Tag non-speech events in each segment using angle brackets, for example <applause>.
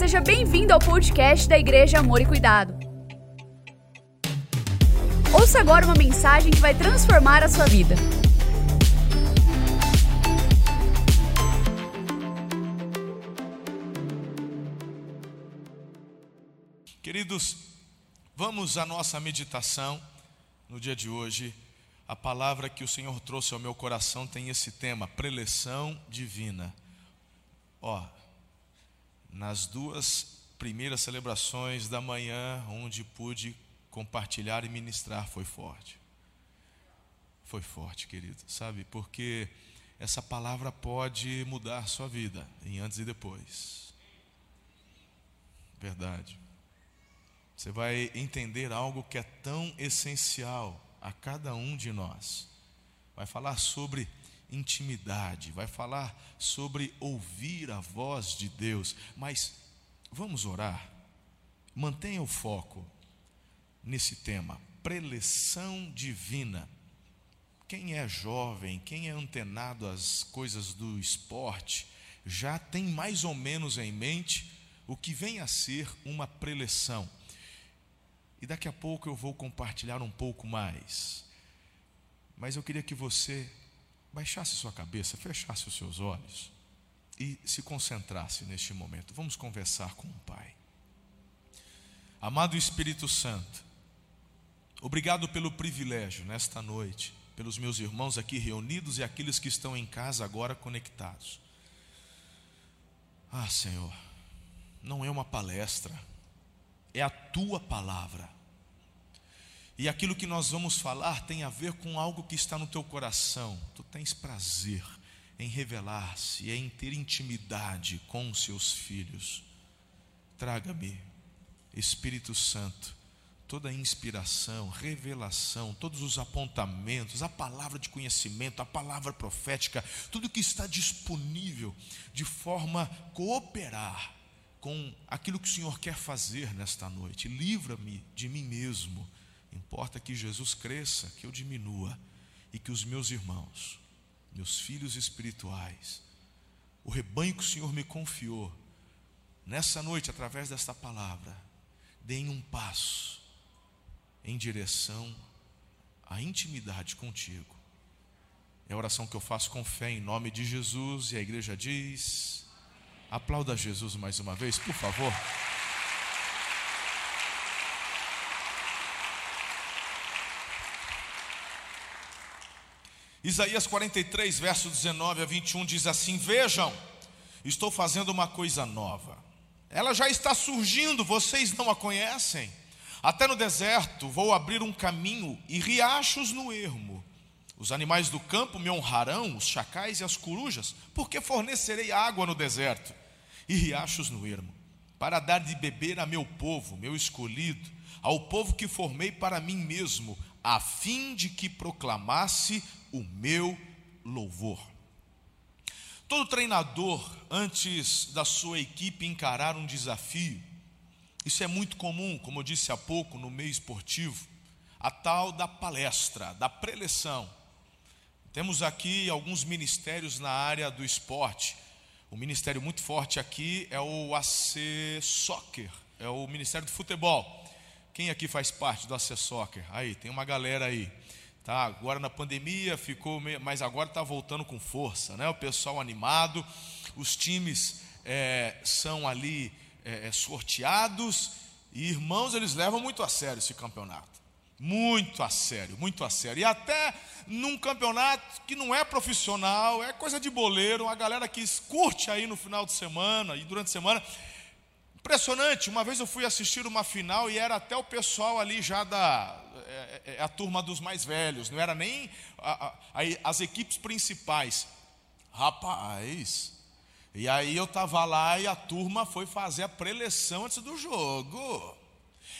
seja bem-vindo ao podcast da Igreja Amor e Cuidado. Ouça agora uma mensagem que vai transformar a sua vida. Queridos, vamos à nossa meditação no dia de hoje. A palavra que o Senhor trouxe ao meu coração tem esse tema, preleção divina. Ó, nas duas primeiras celebrações da manhã, onde pude compartilhar e ministrar, foi forte. Foi forte, querido, sabe? Porque essa palavra pode mudar sua vida em antes e depois. Verdade. Você vai entender algo que é tão essencial a cada um de nós. Vai falar sobre intimidade, vai falar sobre ouvir a voz de Deus. Mas vamos orar. Mantenha o foco nesse tema, preleção divina. Quem é jovem, quem é antenado às coisas do esporte, já tem mais ou menos em mente o que vem a ser uma preleção. E daqui a pouco eu vou compartilhar um pouco mais. Mas eu queria que você baixasse sua cabeça, fechasse os seus olhos e se concentrasse neste momento. Vamos conversar com o Pai. Amado Espírito Santo, obrigado pelo privilégio nesta noite, pelos meus irmãos aqui reunidos e aqueles que estão em casa agora conectados. Ah, Senhor, não é uma palestra, é a tua palavra e aquilo que nós vamos falar tem a ver com algo que está no teu coração. Tu tens prazer em revelar-se e em ter intimidade com os seus filhos. Traga-me, Espírito Santo, toda a inspiração, revelação, todos os apontamentos, a palavra de conhecimento, a palavra profética, tudo que está disponível de forma a cooperar com aquilo que o Senhor quer fazer nesta noite. Livra-me de mim mesmo Importa que Jesus cresça, que eu diminua e que os meus irmãos, meus filhos espirituais, o rebanho que o Senhor me confiou, nessa noite, através desta palavra, deem um passo em direção à intimidade contigo. É a oração que eu faço com fé em nome de Jesus e a igreja diz: aplauda Jesus mais uma vez, por favor. Isaías 43, verso 19 a 21 diz assim: Vejam, estou fazendo uma coisa nova. Ela já está surgindo, vocês não a conhecem. Até no deserto vou abrir um caminho e riachos no ermo. Os animais do campo me honrarão, os chacais e as corujas, porque fornecerei água no deserto e riachos no ermo, para dar de beber a meu povo, meu escolhido, ao povo que formei para mim mesmo, a fim de que proclamasse o meu louvor. Todo treinador, antes da sua equipe encarar um desafio, isso é muito comum, como eu disse há pouco, no meio esportivo, a tal da palestra, da preleção. Temos aqui alguns ministérios na área do esporte. Um ministério muito forte aqui é o AC Soccer, é o Ministério do Futebol. Quem aqui faz parte do AC Soccer? Aí, tem uma galera aí. Tá, agora na pandemia ficou, meio, mas agora está voltando com força, né? O pessoal animado, os times é, são ali é, é, sorteados e irmãos eles levam muito a sério esse campeonato, muito a sério, muito a sério. E até num campeonato que não é profissional, é coisa de boleiro, uma galera que curte aí no final de semana e durante a semana. Impressionante, uma vez eu fui assistir uma final e era até o pessoal ali já da é, é, é, a turma dos mais velhos, não era nem a, a, as equipes principais. Rapaz, e aí eu estava lá e a turma foi fazer a preleção antes do jogo.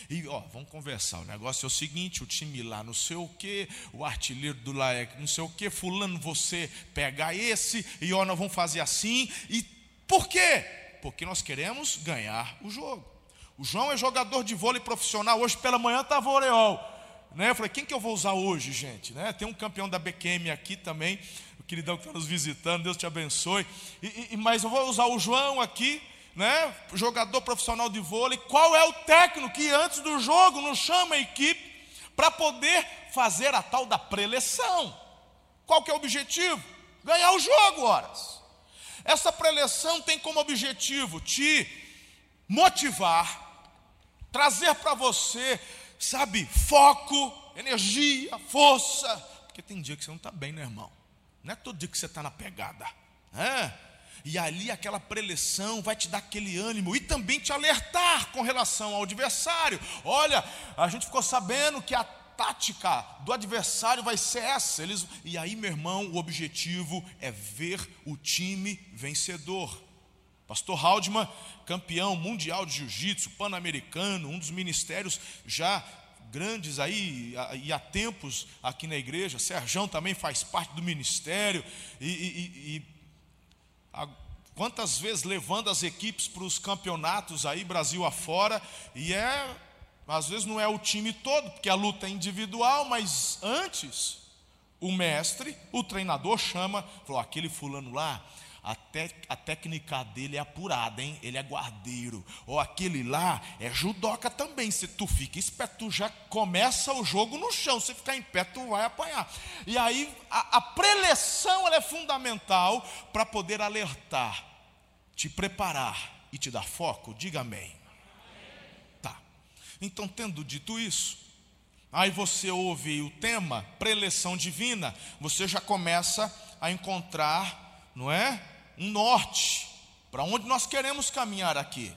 E ó, vamos conversar. O negócio é o seguinte: o time lá não sei o que, o artilheiro do é não sei o que, fulano, você pega esse, e ó, nós vamos fazer assim. E por quê? Porque nós queremos ganhar o jogo. O João é jogador de vôlei profissional, hoje pela manhã estava o Oreol. Né? Eu falei, quem que eu vou usar hoje, gente? Né? Tem um campeão da BQM aqui também, o queridão que está nos visitando, Deus te abençoe. E, e, mas eu vou usar o João aqui, né, jogador profissional de vôlei, qual é o técnico que antes do jogo não chama a equipe para poder fazer a tal da preleção? Qual que é o objetivo? Ganhar o jogo, horas. Essa preleção tem como objetivo te motivar, trazer para você, sabe, foco, energia, força. Porque tem dia que você não está bem, né, irmão? Não é todo dia que você está na pegada. É? E ali aquela preleção vai te dar aquele ânimo e também te alertar com relação ao adversário. Olha, a gente ficou sabendo que a tática do adversário vai ser essa. Eles, e aí, meu irmão, o objetivo é ver o time vencedor. Pastor Haldeman, campeão mundial de jiu-jitsu, pan-americano, um dos ministérios já grandes aí e há tempos aqui na igreja. Serjão também faz parte do ministério e, e, e a, quantas vezes levando as equipes para os campeonatos aí Brasil afora e é às vezes não é o time todo porque a luta é individual, mas antes o mestre, o treinador chama, falou aquele fulano lá a, a técnica dele é apurada, hein? Ele é guardeiro. Ou aquele lá é judoca também. Se tu fica esperto, tu já começa o jogo no chão. Se ficar em pé, tu vai apanhar. E aí a, a preleção é fundamental para poder alertar, te preparar e te dar foco. Diga amém. Tá. Então, tendo dito isso, aí você ouve o tema preleção divina, você já começa a encontrar não é? Um norte para onde nós queremos caminhar aqui.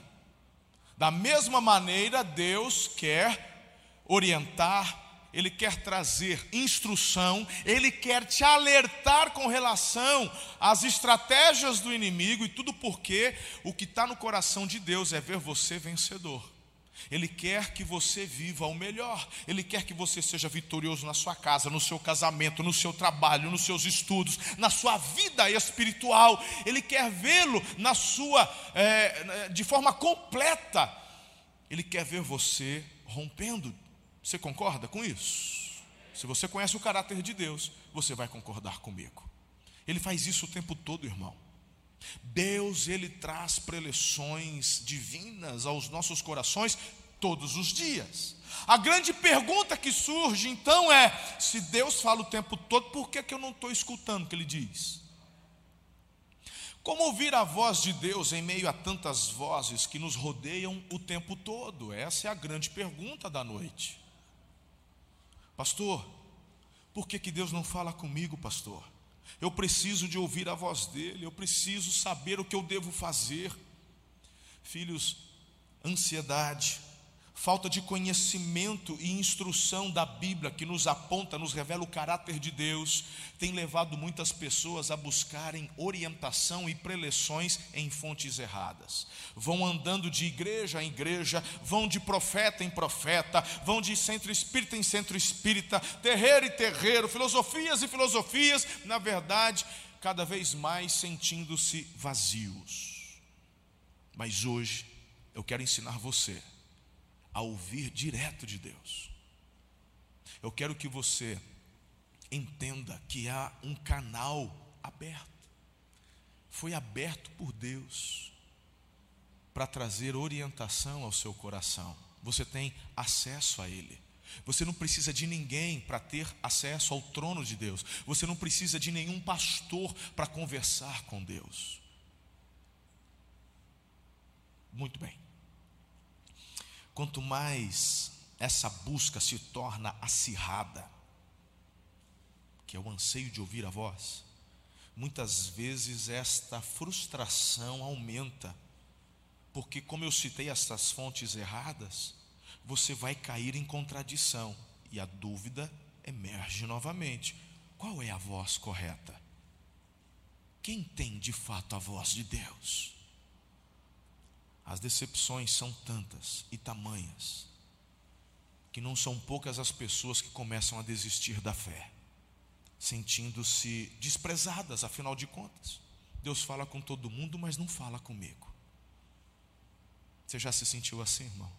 Da mesma maneira, Deus quer orientar, Ele quer trazer instrução, Ele quer te alertar com relação às estratégias do inimigo e tudo porque o que está no coração de Deus é ver você vencedor. Ele quer que você viva o melhor. Ele quer que você seja vitorioso na sua casa, no seu casamento, no seu trabalho, nos seus estudos, na sua vida espiritual. Ele quer vê-lo na sua é, de forma completa. Ele quer ver você rompendo. Você concorda com isso? Se você conhece o caráter de Deus, você vai concordar comigo. Ele faz isso o tempo todo, irmão. Deus, ele traz preleções divinas aos nossos corações todos os dias. A grande pergunta que surge então é: se Deus fala o tempo todo, por que, que eu não estou escutando o que Ele diz? Como ouvir a voz de Deus em meio a tantas vozes que nos rodeiam o tempo todo? Essa é a grande pergunta da noite. Pastor, por que, que Deus não fala comigo, pastor? Eu preciso de ouvir a voz dele, eu preciso saber o que eu devo fazer. Filhos, ansiedade, falta de conhecimento e instrução da Bíblia que nos aponta, nos revela o caráter de Deus, tem levado muitas pessoas a buscarem orientação e preleções em fontes erradas. Vão andando de igreja em igreja, vão de profeta em profeta, vão de centro espírita em centro espírita, terreiro e terreiro, filosofias e filosofias, na verdade, cada vez mais sentindo-se vazios. Mas hoje eu quero ensinar você a ouvir direto de Deus. Eu quero que você entenda que há um canal aberto. Foi aberto por Deus para trazer orientação ao seu coração. Você tem acesso a Ele. Você não precisa de ninguém para ter acesso ao trono de Deus. Você não precisa de nenhum pastor para conversar com Deus. Muito bem. Quanto mais essa busca se torna acirrada, que é o anseio de ouvir a voz, muitas vezes esta frustração aumenta, porque, como eu citei estas fontes erradas, você vai cair em contradição e a dúvida emerge novamente: qual é a voz correta? Quem tem de fato a voz de Deus? As decepções são tantas e tamanhas que não são poucas as pessoas que começam a desistir da fé, sentindo-se desprezadas, afinal de contas. Deus fala com todo mundo, mas não fala comigo. Você já se sentiu assim, irmão?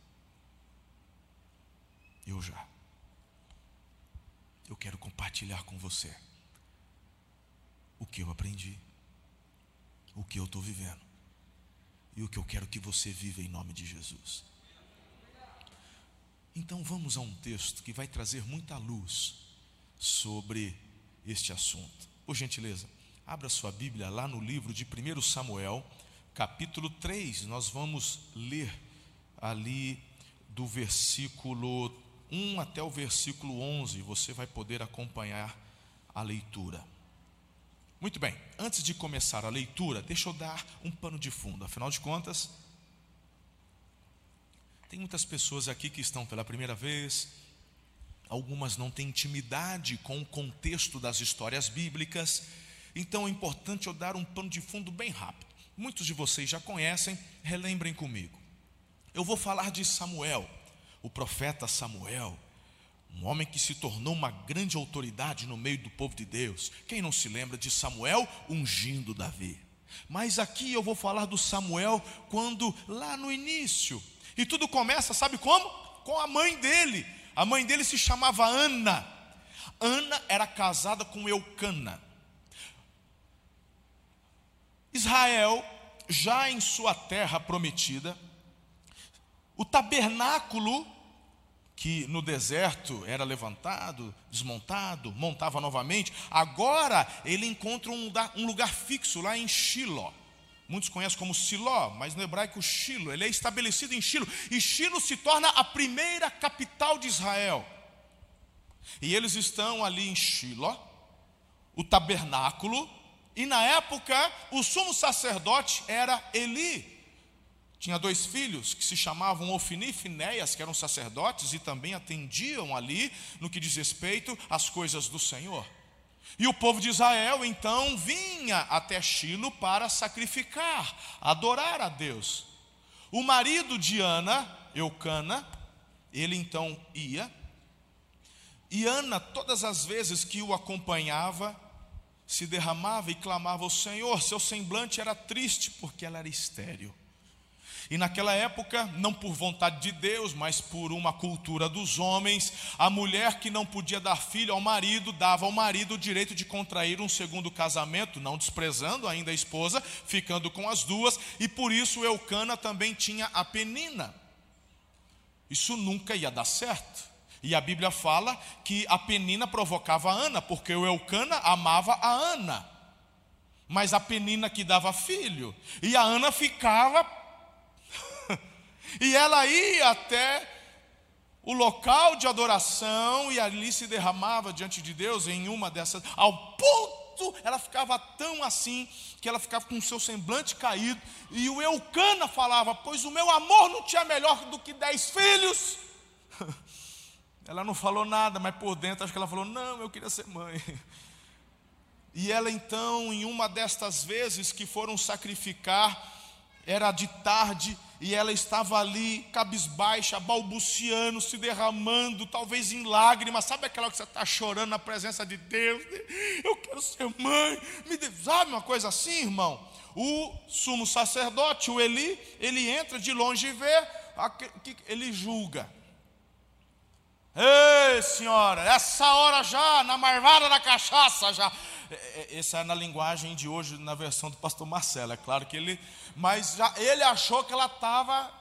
Eu já. Eu quero compartilhar com você o que eu aprendi, o que eu estou vivendo e o que eu quero que você viva em nome de Jesus. Então vamos a um texto que vai trazer muita luz sobre este assunto. Por gentileza, abra sua Bíblia lá no livro de 1 Samuel, capítulo 3. Nós vamos ler ali do versículo 1 até o versículo 11. Você vai poder acompanhar a leitura. Muito bem, antes de começar a leitura, deixa eu dar um pano de fundo. Afinal de contas, tem muitas pessoas aqui que estão pela primeira vez, algumas não têm intimidade com o contexto das histórias bíblicas, então é importante eu dar um pano de fundo bem rápido. Muitos de vocês já conhecem, relembrem comigo. Eu vou falar de Samuel, o profeta Samuel, um homem que se tornou uma grande autoridade no meio do povo de Deus. Quem não se lembra de Samuel ungindo Davi? Mas aqui eu vou falar do Samuel quando, lá no início, e tudo começa, sabe como? Com a mãe dele. A mãe dele se chamava Ana. Ana era casada com Eucana. Israel, já em sua terra prometida, o tabernáculo que no deserto era levantado, desmontado, montava novamente, agora ele encontra um lugar, um lugar fixo lá em Shiloh. Muitos conhecem como Siló, mas no hebraico Shilo. Ele é estabelecido em Shilo. E Shilo se torna a primeira capital de Israel. E eles estão ali em Shilo, o tabernáculo. E na época, o sumo sacerdote era Eli. Tinha dois filhos que se chamavam Ofni e Finéias, que eram sacerdotes e também atendiam ali no que diz respeito às coisas do Senhor. E o povo de Israel então vinha até Shilo para sacrificar, adorar a Deus. O marido de Ana, Eucana, ele então ia, e Ana, todas as vezes que o acompanhava, se derramava e clamava ao Senhor. Seu semblante era triste porque ela era estéril. E naquela época, não por vontade de Deus, mas por uma cultura dos homens, a mulher que não podia dar filho ao marido, dava ao marido o direito de contrair um segundo casamento, não desprezando ainda a esposa, ficando com as duas, e por isso Eucana também tinha a penina. Isso nunca ia dar certo. E a Bíblia fala que a penina provocava a Ana, porque o Eucana amava a Ana. Mas a penina que dava filho, e a Ana ficava e ela ia até o local de adoração e ali se derramava diante de Deus em uma dessas, ao ponto, ela ficava tão assim, que ela ficava com o seu semblante caído, e o Eucana falava: Pois o meu amor não tinha melhor do que dez filhos. <laughs> Ela não falou nada, mas por dentro acho que ela falou: Não, eu queria ser mãe. <laughs> E ela então, em uma destas vezes que foram sacrificar, era de tarde, e ela estava ali, cabisbaixa, balbuciando, se derramando, talvez em lágrimas. Sabe aquela que você está chorando na presença de Deus? Eu quero ser mãe. Me sabe uma coisa assim, irmão? O sumo sacerdote, o Eli, ele entra de longe e vê, ele julga. Ei, senhora, essa hora já, na marvada da cachaça já. É, é, essa é na linguagem de hoje, na versão do pastor Marcelo. É claro que ele, mas já, ele achou que ela estava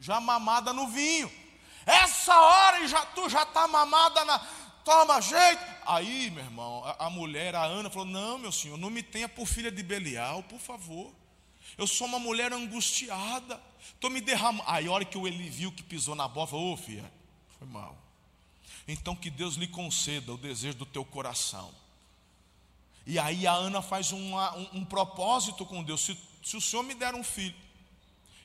já mamada no vinho. Essa hora já, tu já está mamada na. Toma jeito. Aí, meu irmão, a, a mulher, a Ana, falou: Não, meu senhor, não me tenha por filha de Belial, por favor. Eu sou uma mulher angustiada. Estou me derramando. Aí, a hora que o Eli viu que pisou na bola, falou: Ô, oh, filha, foi mal. Então, que Deus lhe conceda o desejo do teu coração. E aí a Ana faz uma, um, um, propósito com Deus: se, se o Senhor me der um filho,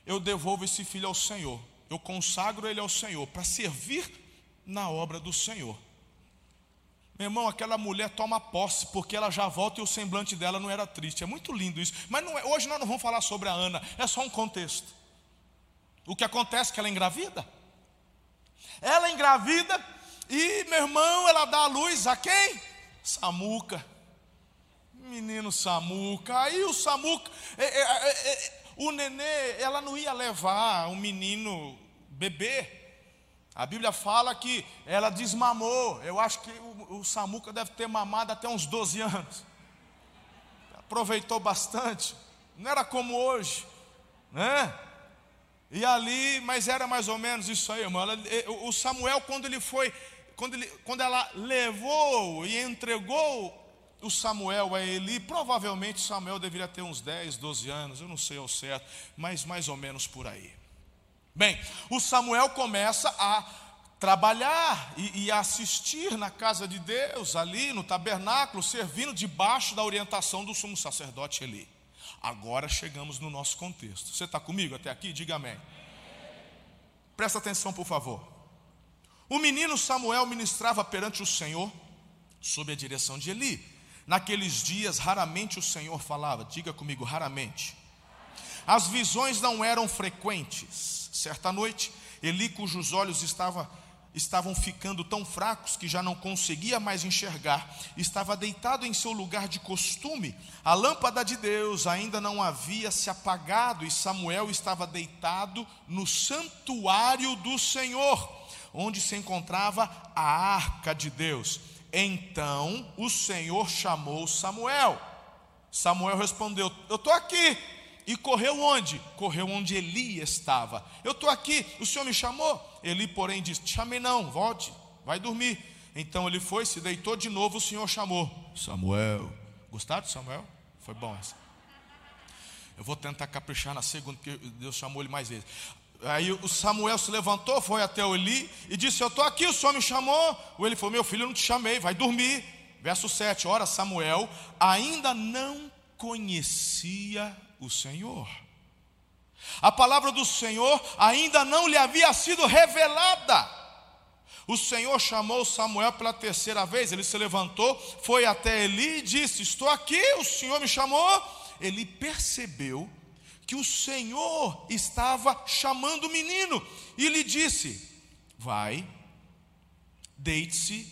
eu devolvo esse filho ao Senhor, eu consagro ele ao Senhor, para servir na obra do Senhor. Meu irmão, aquela mulher toma posse, porque ela já volta e o semblante dela não era triste. É muito lindo isso. Mas é, hoje nós não vamos falar sobre a Ana, é só um contexto. O que acontece é que ela engravida. Ela engravida e, meu irmão, ela dá a luz a quem? Samuca menino Samuca. Aí o Samuca, é, é, é, é, o nenê, ela não ia levar um menino bebê. A Bíblia fala que ela desmamou. Eu acho que o, o Samuca deve ter mamado até uns 12 anos. Aproveitou bastante. Não era como hoje. né? E ali, mas era mais ou menos isso aí, irmão. O Samuel, quando ele foi, quando, ele, quando ela levou e entregou o Samuel a Eli, provavelmente Samuel deveria ter uns 10, 12 anos, eu não sei ao certo, mas mais ou menos por aí. Bem, o Samuel começa a trabalhar e, e assistir na casa de Deus, ali no tabernáculo, servindo debaixo da orientação do sumo sacerdote Eli. Agora chegamos no nosso contexto. Você está comigo até aqui? Diga amém. Presta atenção, por favor. O menino Samuel ministrava perante o Senhor, sob a direção de Eli. Naqueles dias, raramente o Senhor falava, diga comigo, raramente. As visões não eram frequentes. Certa noite, Eli, cujos olhos estava estavam ficando tão fracos que já não conseguia mais enxergar, estava deitado em seu lugar de costume. A lâmpada de Deus ainda não havia se apagado e Samuel estava deitado no santuário do Senhor, onde se encontrava a arca de Deus. Então o Senhor chamou Samuel. Samuel respondeu: Eu estou aqui. E correu onde? Correu onde Eli estava. Eu estou aqui, o Senhor me chamou. Eli, porém, disse: Chamei não, volte, vai dormir. Então ele foi, se deitou de novo, o Senhor chamou: Samuel. Gostaram de Samuel? Foi bom essa. Eu vou tentar caprichar na segunda, porque Deus chamou ele mais vezes. Aí o Samuel se levantou, foi até o Eli e disse: Eu estou aqui, o Senhor me chamou. O Eli falou: Meu filho, eu não te chamei, vai dormir. Verso 7: Ora, Samuel ainda não conhecia o Senhor. A palavra do Senhor ainda não lhe havia sido revelada. O Senhor chamou Samuel pela terceira vez. Ele se levantou, foi até Eli e disse: Estou aqui, o Senhor me chamou. Ele percebeu que o Senhor estava chamando o menino e lhe disse: Vai, deite-se.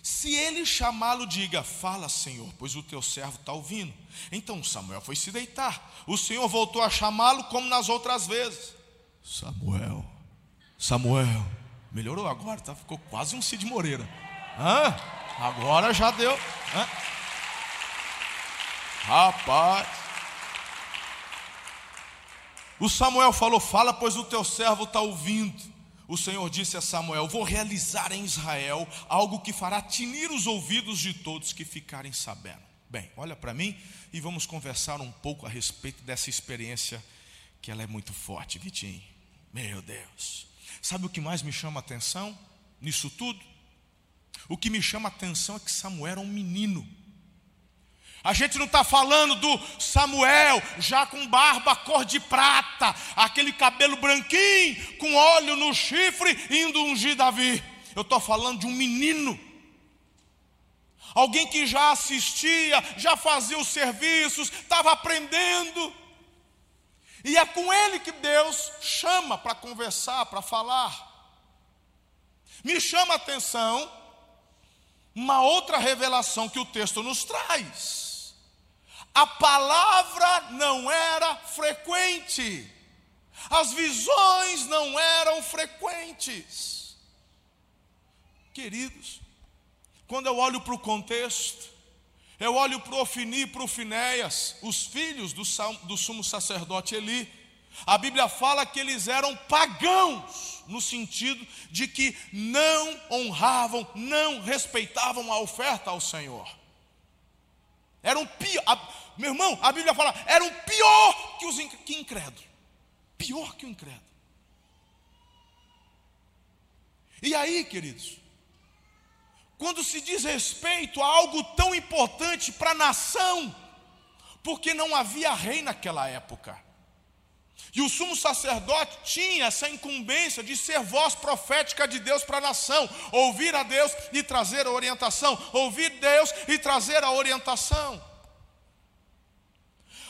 Se ele chamá-lo, diga: Fala, Senhor, pois o teu servo está ouvindo. Então Samuel foi se deitar. O Senhor voltou a chamá-lo como nas outras vezes. Samuel, Samuel, melhorou agora, tá? ficou quase um Cid Moreira. Hã? Agora já deu. Hã? Rapaz. O Samuel falou: Fala, pois o teu servo está ouvindo. O Senhor disse a Samuel: Vou realizar em Israel algo que fará tinir os ouvidos de todos que ficarem sabendo. Bem, olha para mim e vamos conversar um pouco a respeito dessa experiência que ela é muito forte, Vitinho. Meu Deus. Sabe o que mais me chama atenção nisso tudo? O que me chama atenção é que Samuel era um menino. A gente não está falando do Samuel já com barba cor de prata, aquele cabelo branquinho, com óleo no chifre, indo ungir Davi. Eu estou falando de um menino alguém que já assistia, já fazia os serviços, estava aprendendo. E é com ele que Deus chama para conversar, para falar. Me chama a atenção uma outra revelação que o texto nos traz. A palavra não era frequente, as visões não eram frequentes. Queridos, quando eu olho para o contexto, eu olho para o Ofini e para o Finéias, os filhos do, do sumo sacerdote Eli. A Bíblia fala que eles eram pagãos, no sentido de que não honravam, não respeitavam a oferta ao Senhor. Eram pior, meu irmão, a Bíblia fala, eram pior que os que incrédulos. Pior que o incrédulo. E aí, queridos, quando se diz respeito a algo tão importante para a nação, porque não havia rei naquela época. E o sumo sacerdote tinha essa incumbência de ser voz profética de Deus para a nação, ouvir a Deus e trazer a orientação, ouvir Deus e trazer a orientação.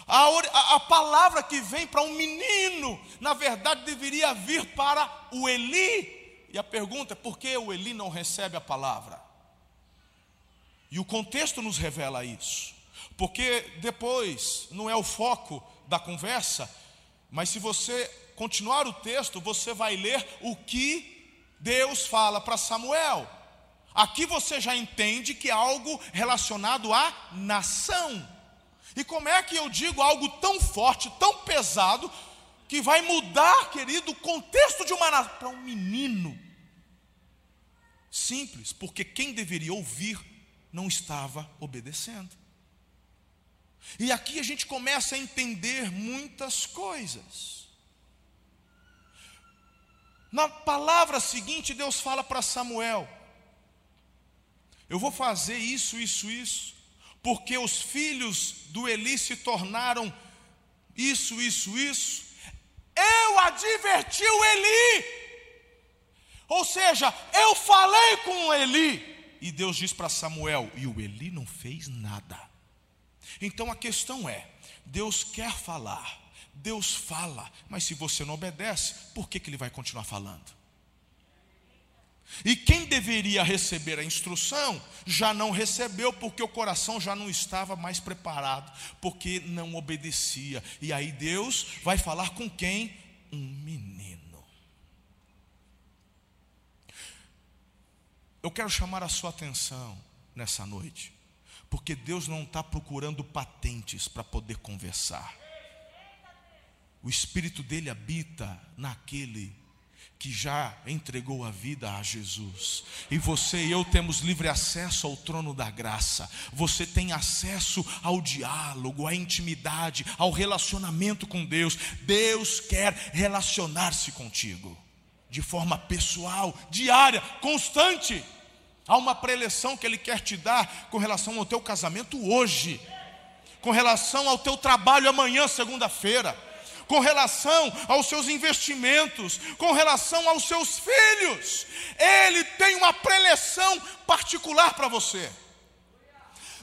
A, a, a palavra que vem para um menino, na verdade deveria vir para o Eli. E a pergunta é: por que o Eli não recebe a palavra? E o contexto nos revela isso. Porque depois, não é o foco da conversa, mas se você continuar o texto, você vai ler o que Deus fala para Samuel. Aqui você já entende que é algo relacionado à nação. E como é que eu digo algo tão forte, tão pesado, que vai mudar, querido, o contexto de uma nação para um menino. Simples, porque quem deveria ouvir não estava obedecendo. E aqui a gente começa a entender muitas coisas. Na palavra seguinte, Deus fala para Samuel: Eu vou fazer isso, isso, isso, porque os filhos do Eli se tornaram isso, isso, isso, eu adverti o Eli. Ou seja, eu falei com o Eli. E Deus diz para Samuel, e o Eli não fez nada. Então a questão é: Deus quer falar, Deus fala, mas se você não obedece, por que, que ele vai continuar falando? E quem deveria receber a instrução já não recebeu, porque o coração já não estava mais preparado, porque não obedecia. E aí Deus vai falar com quem? Um menino. Eu quero chamar a sua atenção nessa noite, porque Deus não está procurando patentes para poder conversar. O Espírito dele habita naquele que já entregou a vida a Jesus. E você e eu temos livre acesso ao trono da graça. Você tem acesso ao diálogo, à intimidade, ao relacionamento com Deus. Deus quer relacionar-se contigo de forma pessoal, diária, constante. Há uma preleção que Ele quer te dar com relação ao teu casamento hoje, com relação ao teu trabalho amanhã, segunda-feira com relação aos seus investimentos, com relação aos seus filhos. Ele tem uma preleção particular para você.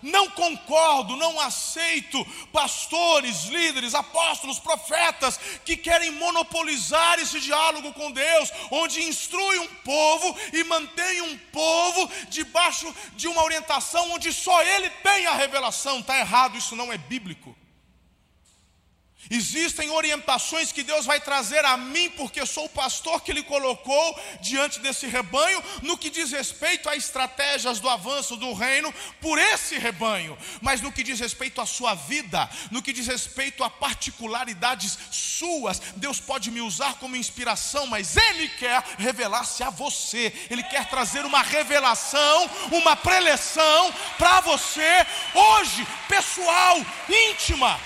Não concordo, não aceito pastores, líderes, apóstolos, profetas que querem monopolizar esse diálogo com Deus, onde instrui um povo e mantém um povo debaixo de uma orientação onde só ele tem a revelação. Está errado, isso não é bíblico. Existem orientações que Deus vai trazer a mim, porque sou o pastor que Ele colocou diante desse rebanho, no que diz respeito a estratégias do avanço do reino por esse rebanho, mas no que diz respeito à sua vida, no que diz respeito a particularidades suas, Deus pode me usar como inspiração, mas Ele quer revelar-se a você, Ele quer trazer uma revelação, uma preleção para você, hoje, pessoal, íntima.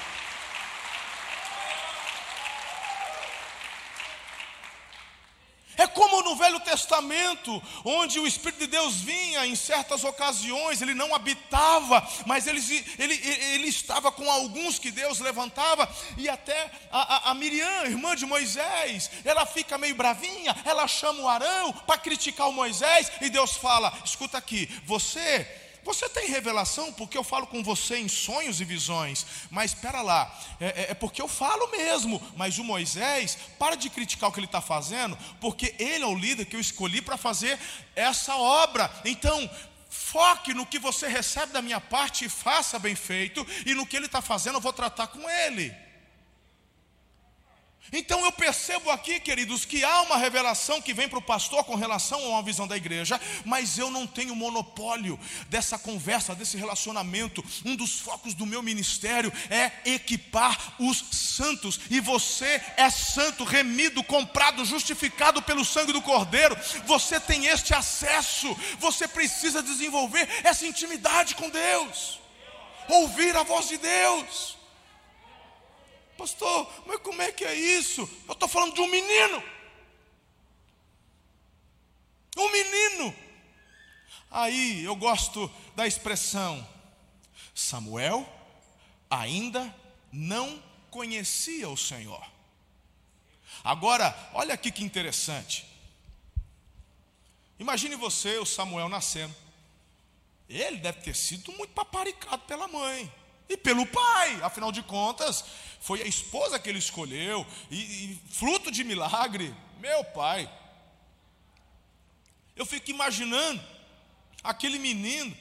É como no Velho Testamento, onde o Espírito de Deus vinha em certas ocasiões, ele não habitava, mas ele, ele, ele estava com alguns que Deus levantava, e até a, a, a Miriam, irmã de Moisés, ela fica meio bravinha, ela chama o Arão para criticar o Moisés, e Deus fala: escuta aqui, você você tem revelação porque eu falo com você em sonhos e visões, mas espera lá, é, é, é, porque eu falo mesmo. Mas o Moisés, para de criticar o que ele está fazendo, porque ele é o líder que eu escolhi para fazer essa obra. Então, foque no que você recebe da minha parte e faça bem feito, e no que ele está fazendo eu vou tratar com ele. Então eu percebo aqui, queridos, que há uma revelação que vem para o pastor com relação a uma visão da igreja, mas eu não tenho monopólio dessa conversa, desse relacionamento. Um dos focos do meu ministério é equipar os santos, e você é santo, remido, comprado, justificado pelo sangue do Cordeiro. Você tem este acesso, você precisa desenvolver essa intimidade com Deus, ouvir a voz de Deus. Pastor, mas como é que é isso? Eu estou falando de um menino. Um menino. Aí eu gosto da expressão: Samuel ainda não conhecia o Senhor. Agora, olha aqui que interessante. Imagine você, o Samuel nascendo. Ele deve ter sido muito paparicado pela mãe e pelo pai, afinal de contas, foi a esposa que ele escolheu, e, e fruto de milagre, meu pai. Eu fico imaginando aquele menino,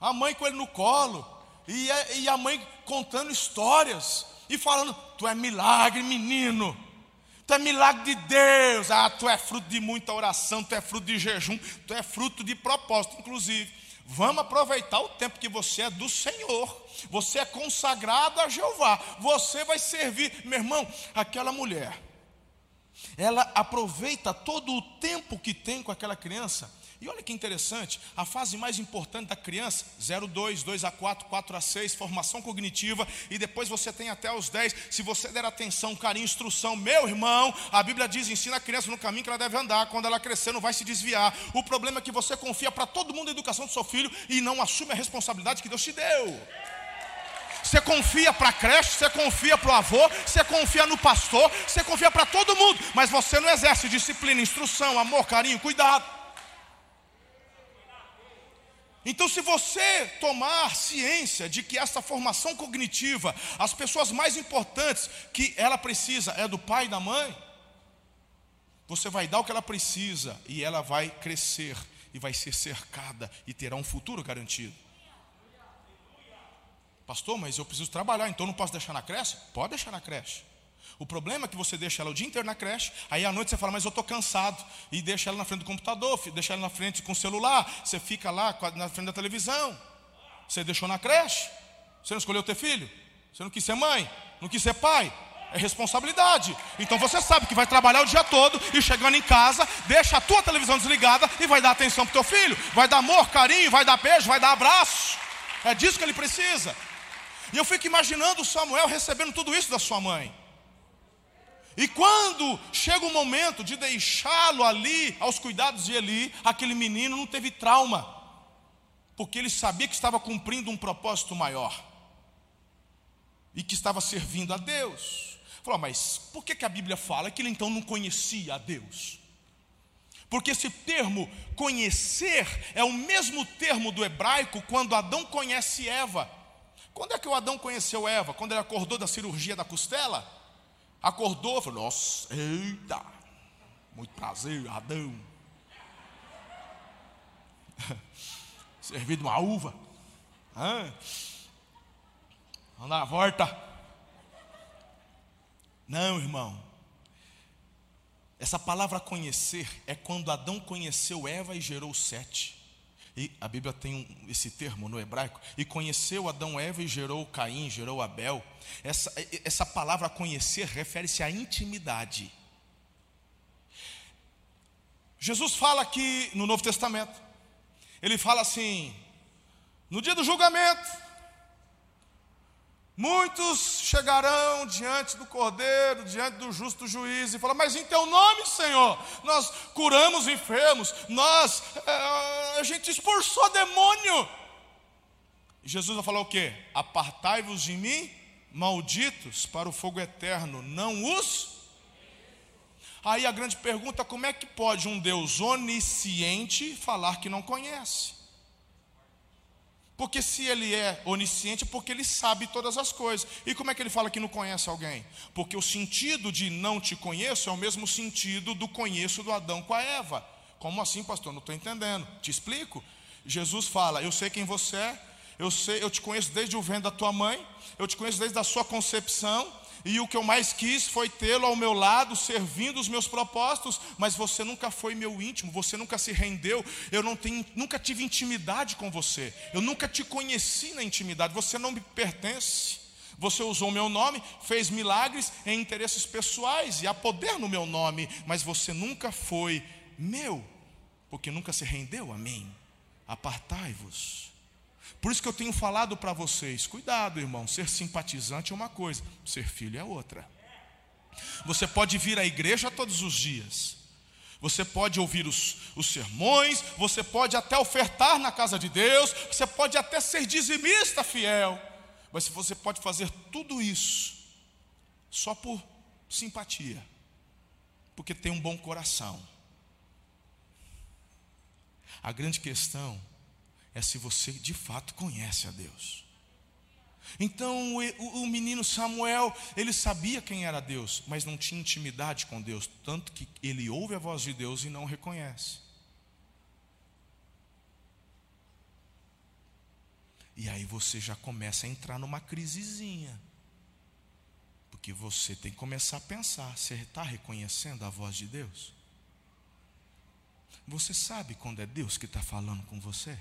a mãe com ele no colo, e a, e a mãe contando histórias, e falando: Tu é milagre, menino. Tu é milagre de Deus. Ah, tu é fruto de muita oração, tu é fruto de jejum, tu é fruto de propósito, inclusive. Vamos aproveitar o tempo que você é do Senhor. Você é consagrado a Jeová. Você vai servir. Meu irmão, aquela mulher ela aproveita todo o tempo que tem com aquela criança. E olha que interessante, a fase mais importante da criança, 0, 2, 2 a 4, 4 a 6, formação cognitiva, e depois você tem até os 10. Se você der atenção, carinho, instrução, meu irmão, a Bíblia diz: ensina a criança no caminho que ela deve andar, quando ela crescer, não vai se desviar. O problema é que você confia para todo mundo a educação do seu filho e não assume a responsabilidade que Deus te deu. Você confia para a creche, você confia para o avô, você confia no pastor, você confia para todo mundo, mas você não exerce disciplina, instrução, amor, carinho, cuidado. Então, se você tomar ciência de que essa formação cognitiva, as pessoas mais importantes que ela precisa é do pai e da mãe, você vai dar o que ela precisa e ela vai crescer e vai ser cercada e terá um futuro garantido. Pastor, mas eu preciso trabalhar, então não posso deixar na creche? Pode deixar na creche. O problema é que você deixa ela o dia inteiro na creche, aí à noite você fala, mas eu estou cansado, e deixa ela na frente do computador, deixa ela na frente com o celular, você fica lá na frente da televisão. Você deixou na creche, você não escolheu ter filho, você não quis ser mãe, não quis ser pai, é responsabilidade. Então você sabe que vai trabalhar o dia todo e chegando em casa, deixa a tua televisão desligada e vai dar atenção para o teu filho, vai dar amor, carinho, vai dar beijo, vai dar abraço. É disso que ele precisa. E eu fico imaginando Samuel recebendo tudo isso da sua mãe. E quando chega o momento de deixá-lo ali aos cuidados de Eli, aquele menino não teve trauma, porque ele sabia que estava cumprindo um propósito maior e que estava servindo a Deus. Falou, mas por que, que a Bíblia fala que ele então não conhecia a Deus? Porque esse termo conhecer é o mesmo termo do hebraico quando Adão conhece Eva. Quando é que o Adão conheceu Eva? Quando ele acordou da cirurgia da costela? Acordou, falou: Nossa, eita, muito prazer, Adão. <laughs> Servido uma uva. Ah, anda a volta. Não, irmão. Essa palavra conhecer é quando Adão conheceu Eva e gerou sete. E a Bíblia tem esse termo no hebraico. E conheceu Adão Eva e gerou Caim, gerou Abel. Essa, essa palavra conhecer refere-se à intimidade. Jesus fala aqui no Novo Testamento. Ele fala assim: no dia do julgamento, Muitos chegarão diante do Cordeiro, diante do justo juiz, e falam: Mas em teu nome, Senhor, nós curamos enfermos, nós, é, a gente expulsou demônio. Jesus vai falar o quê? Apartai-vos de mim, malditos, para o fogo eterno, não os. Aí a grande pergunta: como é que pode um Deus onisciente falar que não conhece? Porque se ele é onisciente, é porque ele sabe todas as coisas. E como é que ele fala que não conhece alguém? Porque o sentido de não te conheço é o mesmo sentido do conheço do Adão com a Eva. Como assim, pastor? Não estou entendendo. Te explico. Jesus fala: Eu sei quem você é, eu sei, eu te conheço desde o ventre da tua mãe, eu te conheço desde a sua concepção, e o que eu mais quis foi tê-lo ao meu lado, servindo os meus propósitos, mas você nunca foi meu íntimo, você nunca se rendeu, eu não tenho, nunca tive intimidade com você, eu nunca te conheci na intimidade, você não me pertence. Você usou meu nome, fez milagres em interesses pessoais e há poder no meu nome, mas você nunca foi meu, porque nunca se rendeu a mim. Apartai-vos. Por isso que eu tenho falado para vocês: cuidado, irmão, ser simpatizante é uma coisa, ser filho é outra. Você pode vir à igreja todos os dias, você pode ouvir os, os sermões, você pode até ofertar na casa de Deus, você pode até ser dizimista fiel, mas você pode fazer tudo isso só por simpatia, porque tem um bom coração. A grande questão é se você de fato conhece a Deus. Então o, menino Samuel, ele sabia quem era Deus, mas não tinha intimidade com Deus, tanto que ele ouve a voz de Deus e não reconhece. E aí você já começa a entrar numa crisezinha. Porque você tem que começar a pensar: você está reconhecendo a voz de Deus? Você sabe quando é Deus que está falando com você?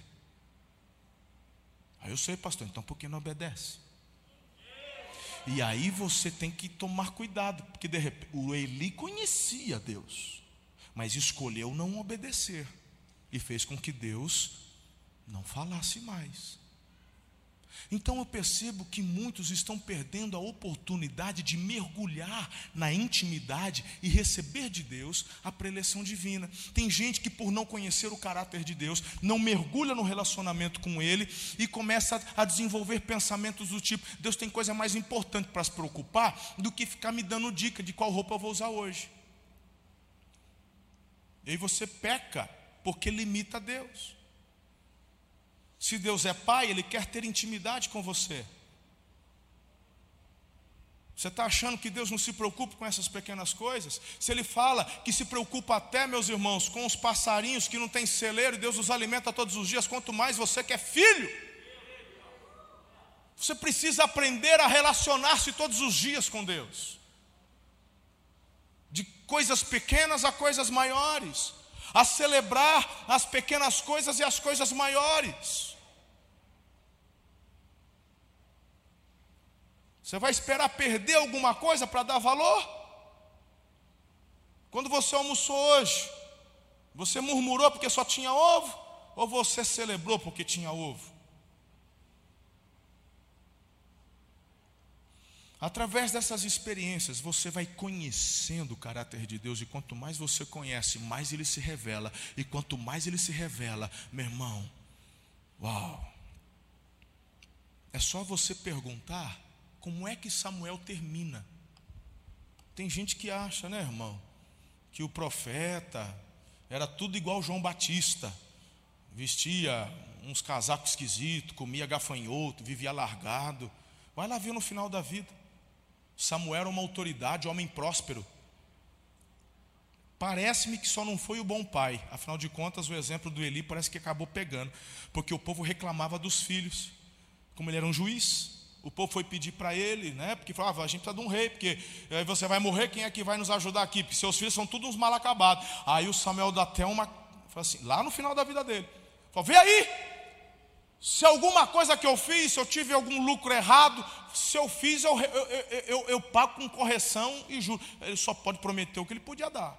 Aí eu sei, pastor, então por que não obedece? E aí você tem que tomar cuidado, porque de repente o Eli conhecia Deus, mas escolheu não obedecer e fez com que Deus não falasse mais. Então eu percebo que muitos estão perdendo a oportunidade de mergulhar na intimidade e receber de Deus a preleção divina. Tem gente que, por não conhecer o caráter de Deus, não mergulha no relacionamento com Ele e começa a desenvolver pensamentos do tipo: Deus tem coisa mais importante para se preocupar do que ficar me dando dica de qual roupa eu vou usar hoje. E aí você peca porque limita Deus. Se Deus é pai, Ele quer ter intimidade com você. Você está achando que Deus não se preocupa com essas pequenas coisas? Se Ele fala que se preocupa até, meus irmãos, com os passarinhos que não têm celeiro e Deus os alimenta todos os dias, quanto mais você que é filho. Você precisa aprender a relacionar-se todos os dias com Deus, de coisas pequenas a coisas maiores a celebrar as pequenas coisas e as coisas maiores. Você vai esperar perder alguma coisa para dar valor? Quando você almoçou hoje, você murmurou porque só tinha ovo? Ou você celebrou porque tinha ovo? Através dessas experiências, você vai conhecendo o caráter de Deus, e quanto mais você conhece, mais ele se revela, e quanto mais ele se revela, meu irmão, uau! É só você perguntar como é que Samuel termina. Tem gente que acha, né, irmão, que o profeta era tudo igual João Batista, vestia uns casacos esquisitos, comia gafanhoto, vivia largado. Vai lá ver no final da vida. Samuel era uma autoridade, homem próspero. Parece-me que só não foi o bom pai, afinal de contas, o exemplo do Eli parece que acabou pegando, porque o povo reclamava dos filhos, como ele era um juiz. O povo foi pedir para ele, né? Porque falava, ah, a gente precisa de um rei, porque aí você vai morrer, quem é que vai nos ajudar aqui? Porque seus filhos são todos uns mal acabados. Aí o Samuel dá até uma, fala assim, lá no final da vida dele, falou: vê aí, se alguma coisa que eu fiz, se eu tive algum lucro errado, se eu fiz, eu, eu, eu, eu, pago com correção e juro. Ele só pode prometer o que ele podia dar.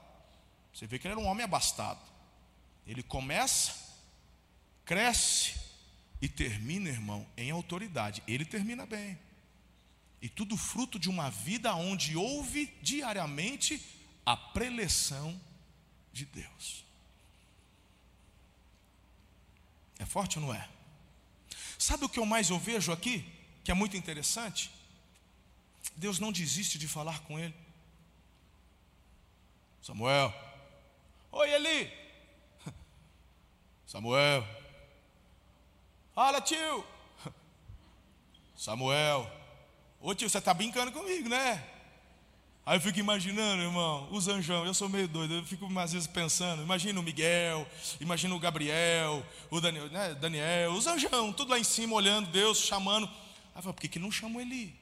Você vê que ele era um homem abastado. Ele começa, cresce e termina, irmão, em autoridade. Ele termina bem. E tudo fruto de uma vida onde houve diariamente a preleção de Deus. É forte ou não é? Sabe o que eu mais eu vejo aqui? Que é muito interessante? Deus não desiste de falar com ele. Samuel. Oi, Eli. <laughs> Samuel. Fala, tio. Samuel. Ô tio, você está brincando comigo, né? Aí eu fico imaginando, irmão, os anjão, eu sou meio doido, eu fico às vezes pensando, imagina o Miguel, imagina o Gabriel, o Daniel, né, Daniel, os anjão, tudo lá em cima, olhando, Deus chamando. Aí eu falo, por que, que não chamou Eli?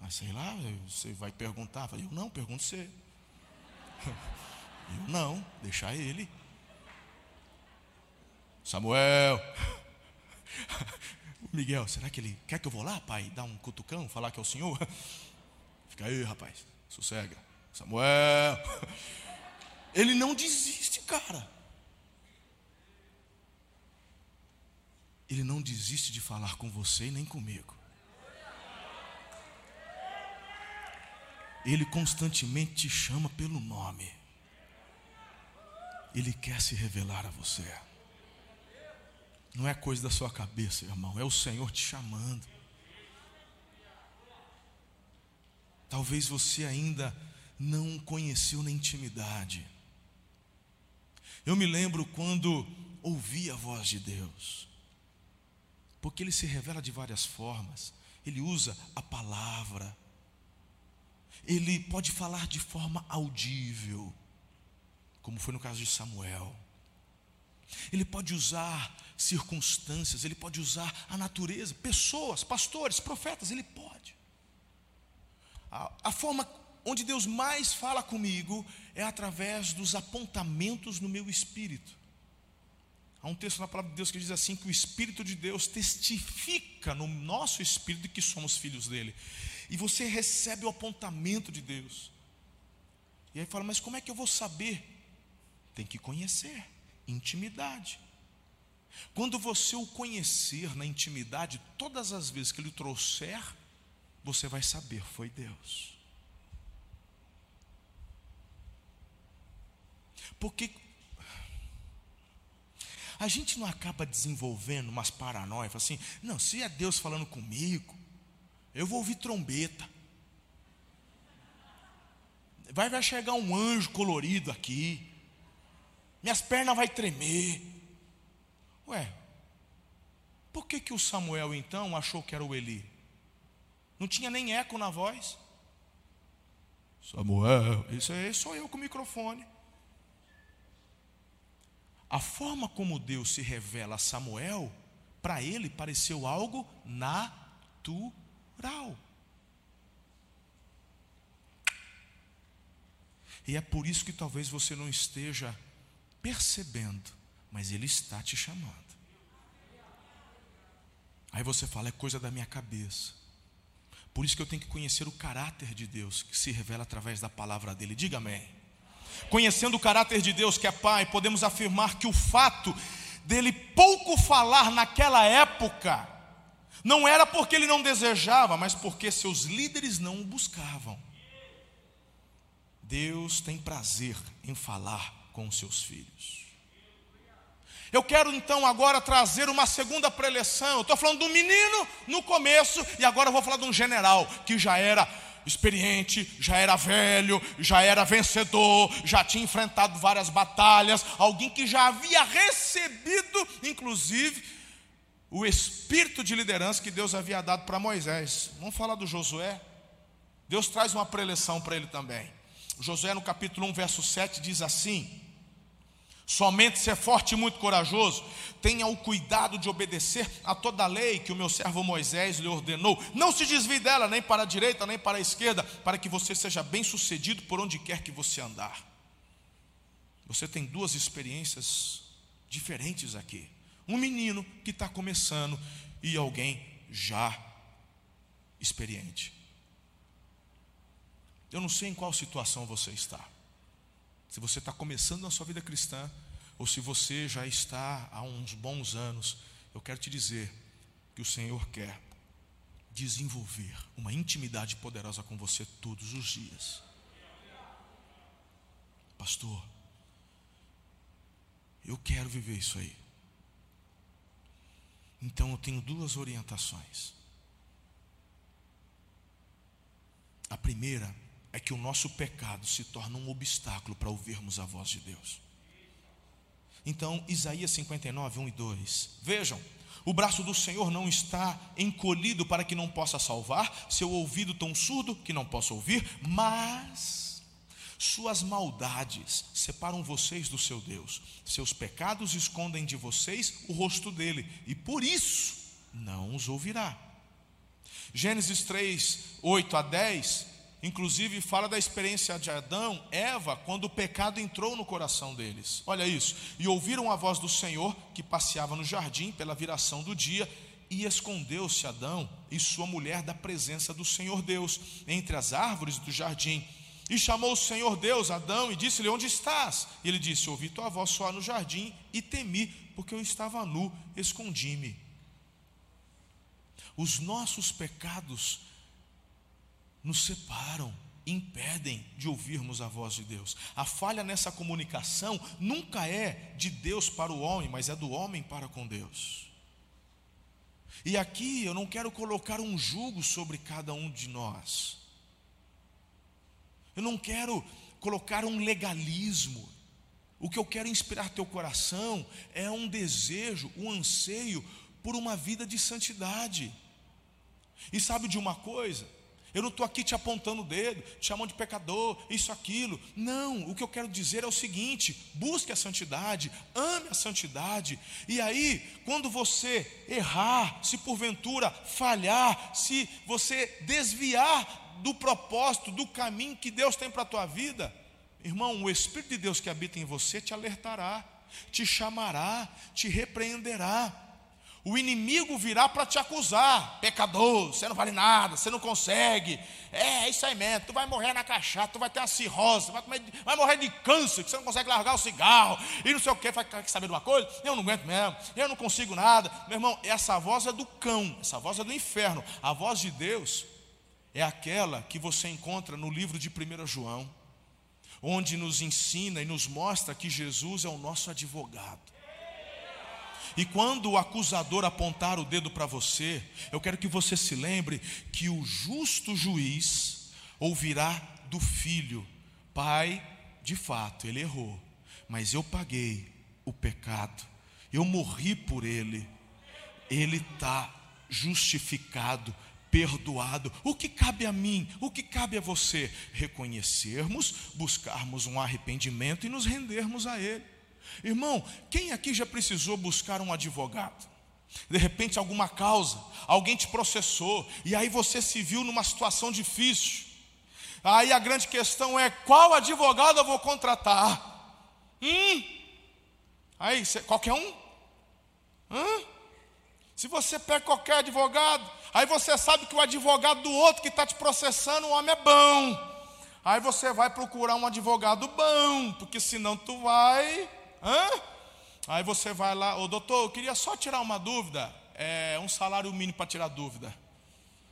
Ah, sei lá, você vai perguntar. Eu, falo, eu não, pergunto você. <laughs> Eu não, deixar ele. Samuel. <laughs> Miguel, será que ele quer que eu vou lá, pai, dar um cutucão, falar que é o senhor? <laughs> Fica aí, rapaz. Sossega. Samuel. <laughs> Ele não desiste, cara. Ele não desiste de falar com você nem comigo. Ele constantemente te chama pelo nome. Ele quer se revelar a você. Não é coisa da sua cabeça, irmão. É o Senhor te chamando. Talvez você ainda não conheceu na intimidade. Eu me lembro quando ouvi a voz de Deus, porque Ele se revela de várias formas. Ele usa a palavra, Ele pode falar de forma audível, como foi no caso de Samuel. Ele pode usar circunstâncias, ele pode usar a natureza, pessoas, pastores, profetas, ele pode. A, a forma onde Deus mais fala comigo é através dos apontamentos no meu espírito. Há um texto na palavra de Deus que diz assim: que o Espírito de Deus testifica no nosso espírito que somos filhos dele. e você recebe o apontamento de Deus. E aí fala, mas como é que eu vou saber? Tem que conhecer, intimidade. Quando você o conhecer na intimidade, todas as vezes que ele trouxer, você vai saber, foi Deus. Porque a gente não acaba desenvolvendo umas paranoias, assim, não, se é Deus falando comigo, eu vou ouvir trombeta. Vai, vai chegar um anjo colorido aqui. Minhas pernas vai tremer. Ué, por que que o Samuel então achou que era o Eli? Não tinha nem eco na voz. Samuel, isso aí sou eu com o microfone. A forma como Deus se revela a Samuel, para ele pareceu algo natural. E é por isso que talvez você não esteja percebendo, mas Ele está te chamando. Aí você fala, é coisa da minha cabeça. Por isso que eu tenho que conhecer o caráter de Deus, que se revela através da palavra dele. Diga amém. Conhecendo o caráter de Deus, que é Pai, podemos afirmar que o fato dele pouco falar naquela época, não era porque ele não desejava, mas porque seus líderes não o buscavam. Deus tem prazer em falar com seus filhos. Eu quero então agora trazer uma segunda preleção. Eu estou falando do menino no começo, e agora eu vou falar de um general que já era experiente, já era velho, já era vencedor, já tinha enfrentado várias batalhas, alguém que já havia recebido, inclusive, o espírito de liderança que Deus havia dado para Moisés. Vamos falar do Josué? Deus traz uma preleção para ele também. Josué, no capítulo 1, verso 7, diz assim: Somente ser forte e muito corajoso, tenha o cuidado de obedecer a toda a lei que o meu servo Moisés lhe ordenou. Não se desvie dela, nem para a direita, nem para a esquerda, para que você seja bem sucedido por onde quer que você andar. Você tem duas experiências diferentes aqui: um menino que está começando e alguém já experiente. Eu não sei em qual situação você está. Se você está começando na sua vida cristã, ou se você já está há uns bons anos, eu quero te dizer que o Senhor quer desenvolver uma intimidade poderosa com você todos os dias. Pastor, eu quero viver isso aí. Então eu tenho duas orientações. A primeira é que o nosso pecado se torna um obstáculo para ouvirmos a voz de Deus. Então, Isaías 59, 1 e 2. Vejam, o braço do Senhor não está encolhido para que não possa salvar, seu ouvido tão surdo que não possa ouvir, mas suas maldades separam vocês do seu Deus, seus pecados escondem de vocês o rosto dele, e por isso não os ouvirá. Gênesis 3, 8 a 10 Inclusive, fala da experiência de Adão, Eva, quando o pecado entrou no coração deles. Olha isso. E ouviram a voz do Senhor que passeava no jardim pela viração do dia, e escondeu-se Adão e sua mulher da presença do Senhor Deus, entre as árvores do jardim. E chamou o Senhor Deus Adão e disse-lhe: Onde estás? E ele disse: Ouvi tua voz só no jardim e temi, porque eu estava nu, escondi-me. Os nossos pecados nos separam, impedem de ouvirmos a voz de Deus. A falha nessa comunicação nunca é de Deus para o homem, mas é do homem para com Deus. E aqui eu não quero colocar um jugo sobre cada um de nós. Eu não quero colocar um legalismo. O que eu quero inspirar teu coração é um desejo, um anseio por uma vida de santidade. E sabe de uma coisa? Eu não estou aqui te apontando o dedo, te chamando de pecador, isso, aquilo. Não, o que eu quero dizer é o seguinte: busque a santidade, ame a santidade. E aí, quando você errar, se porventura falhar, se você desviar do propósito, do caminho que Deus tem para a tua vida, irmão, o Espírito de Deus que habita em você te alertará, te chamará, te repreenderá. O inimigo virá para te acusar, pecador, você não vale nada, você não consegue. É, isso aí mesmo, tu vai morrer na cachaça, tu vai ter uma cirrose, vai, comer, vai morrer de câncer, que você não consegue largar o cigarro, e não sei o que, vai saber de uma coisa? Eu não aguento mesmo, eu não consigo nada. Meu irmão, essa voz é do cão, essa voz é do inferno. A voz de Deus é aquela que você encontra no livro de 1 João, onde nos ensina e nos mostra que Jesus é o nosso advogado. E quando o acusador apontar o dedo para você, eu quero que você se lembre que o justo juiz ouvirá do filho: Pai, de fato, ele errou, mas eu paguei o pecado, eu morri por ele, ele está justificado, perdoado. O que cabe a mim? O que cabe a você? Reconhecermos, buscarmos um arrependimento e nos rendermos a Ele. Irmão, quem aqui já precisou buscar um advogado? De repente, alguma causa, alguém te processou, e aí você se viu numa situação difícil. Aí a grande questão é: qual advogado eu vou contratar? Hum? Aí, qualquer um? Hã? Se você pega qualquer advogado, aí você sabe que o advogado do outro que está te processando, o homem é bom. Aí você vai procurar um advogado bom, porque senão tu vai Hã? Aí você vai lá, ô doutor, eu queria só tirar uma dúvida. É um salário mínimo para tirar dúvida.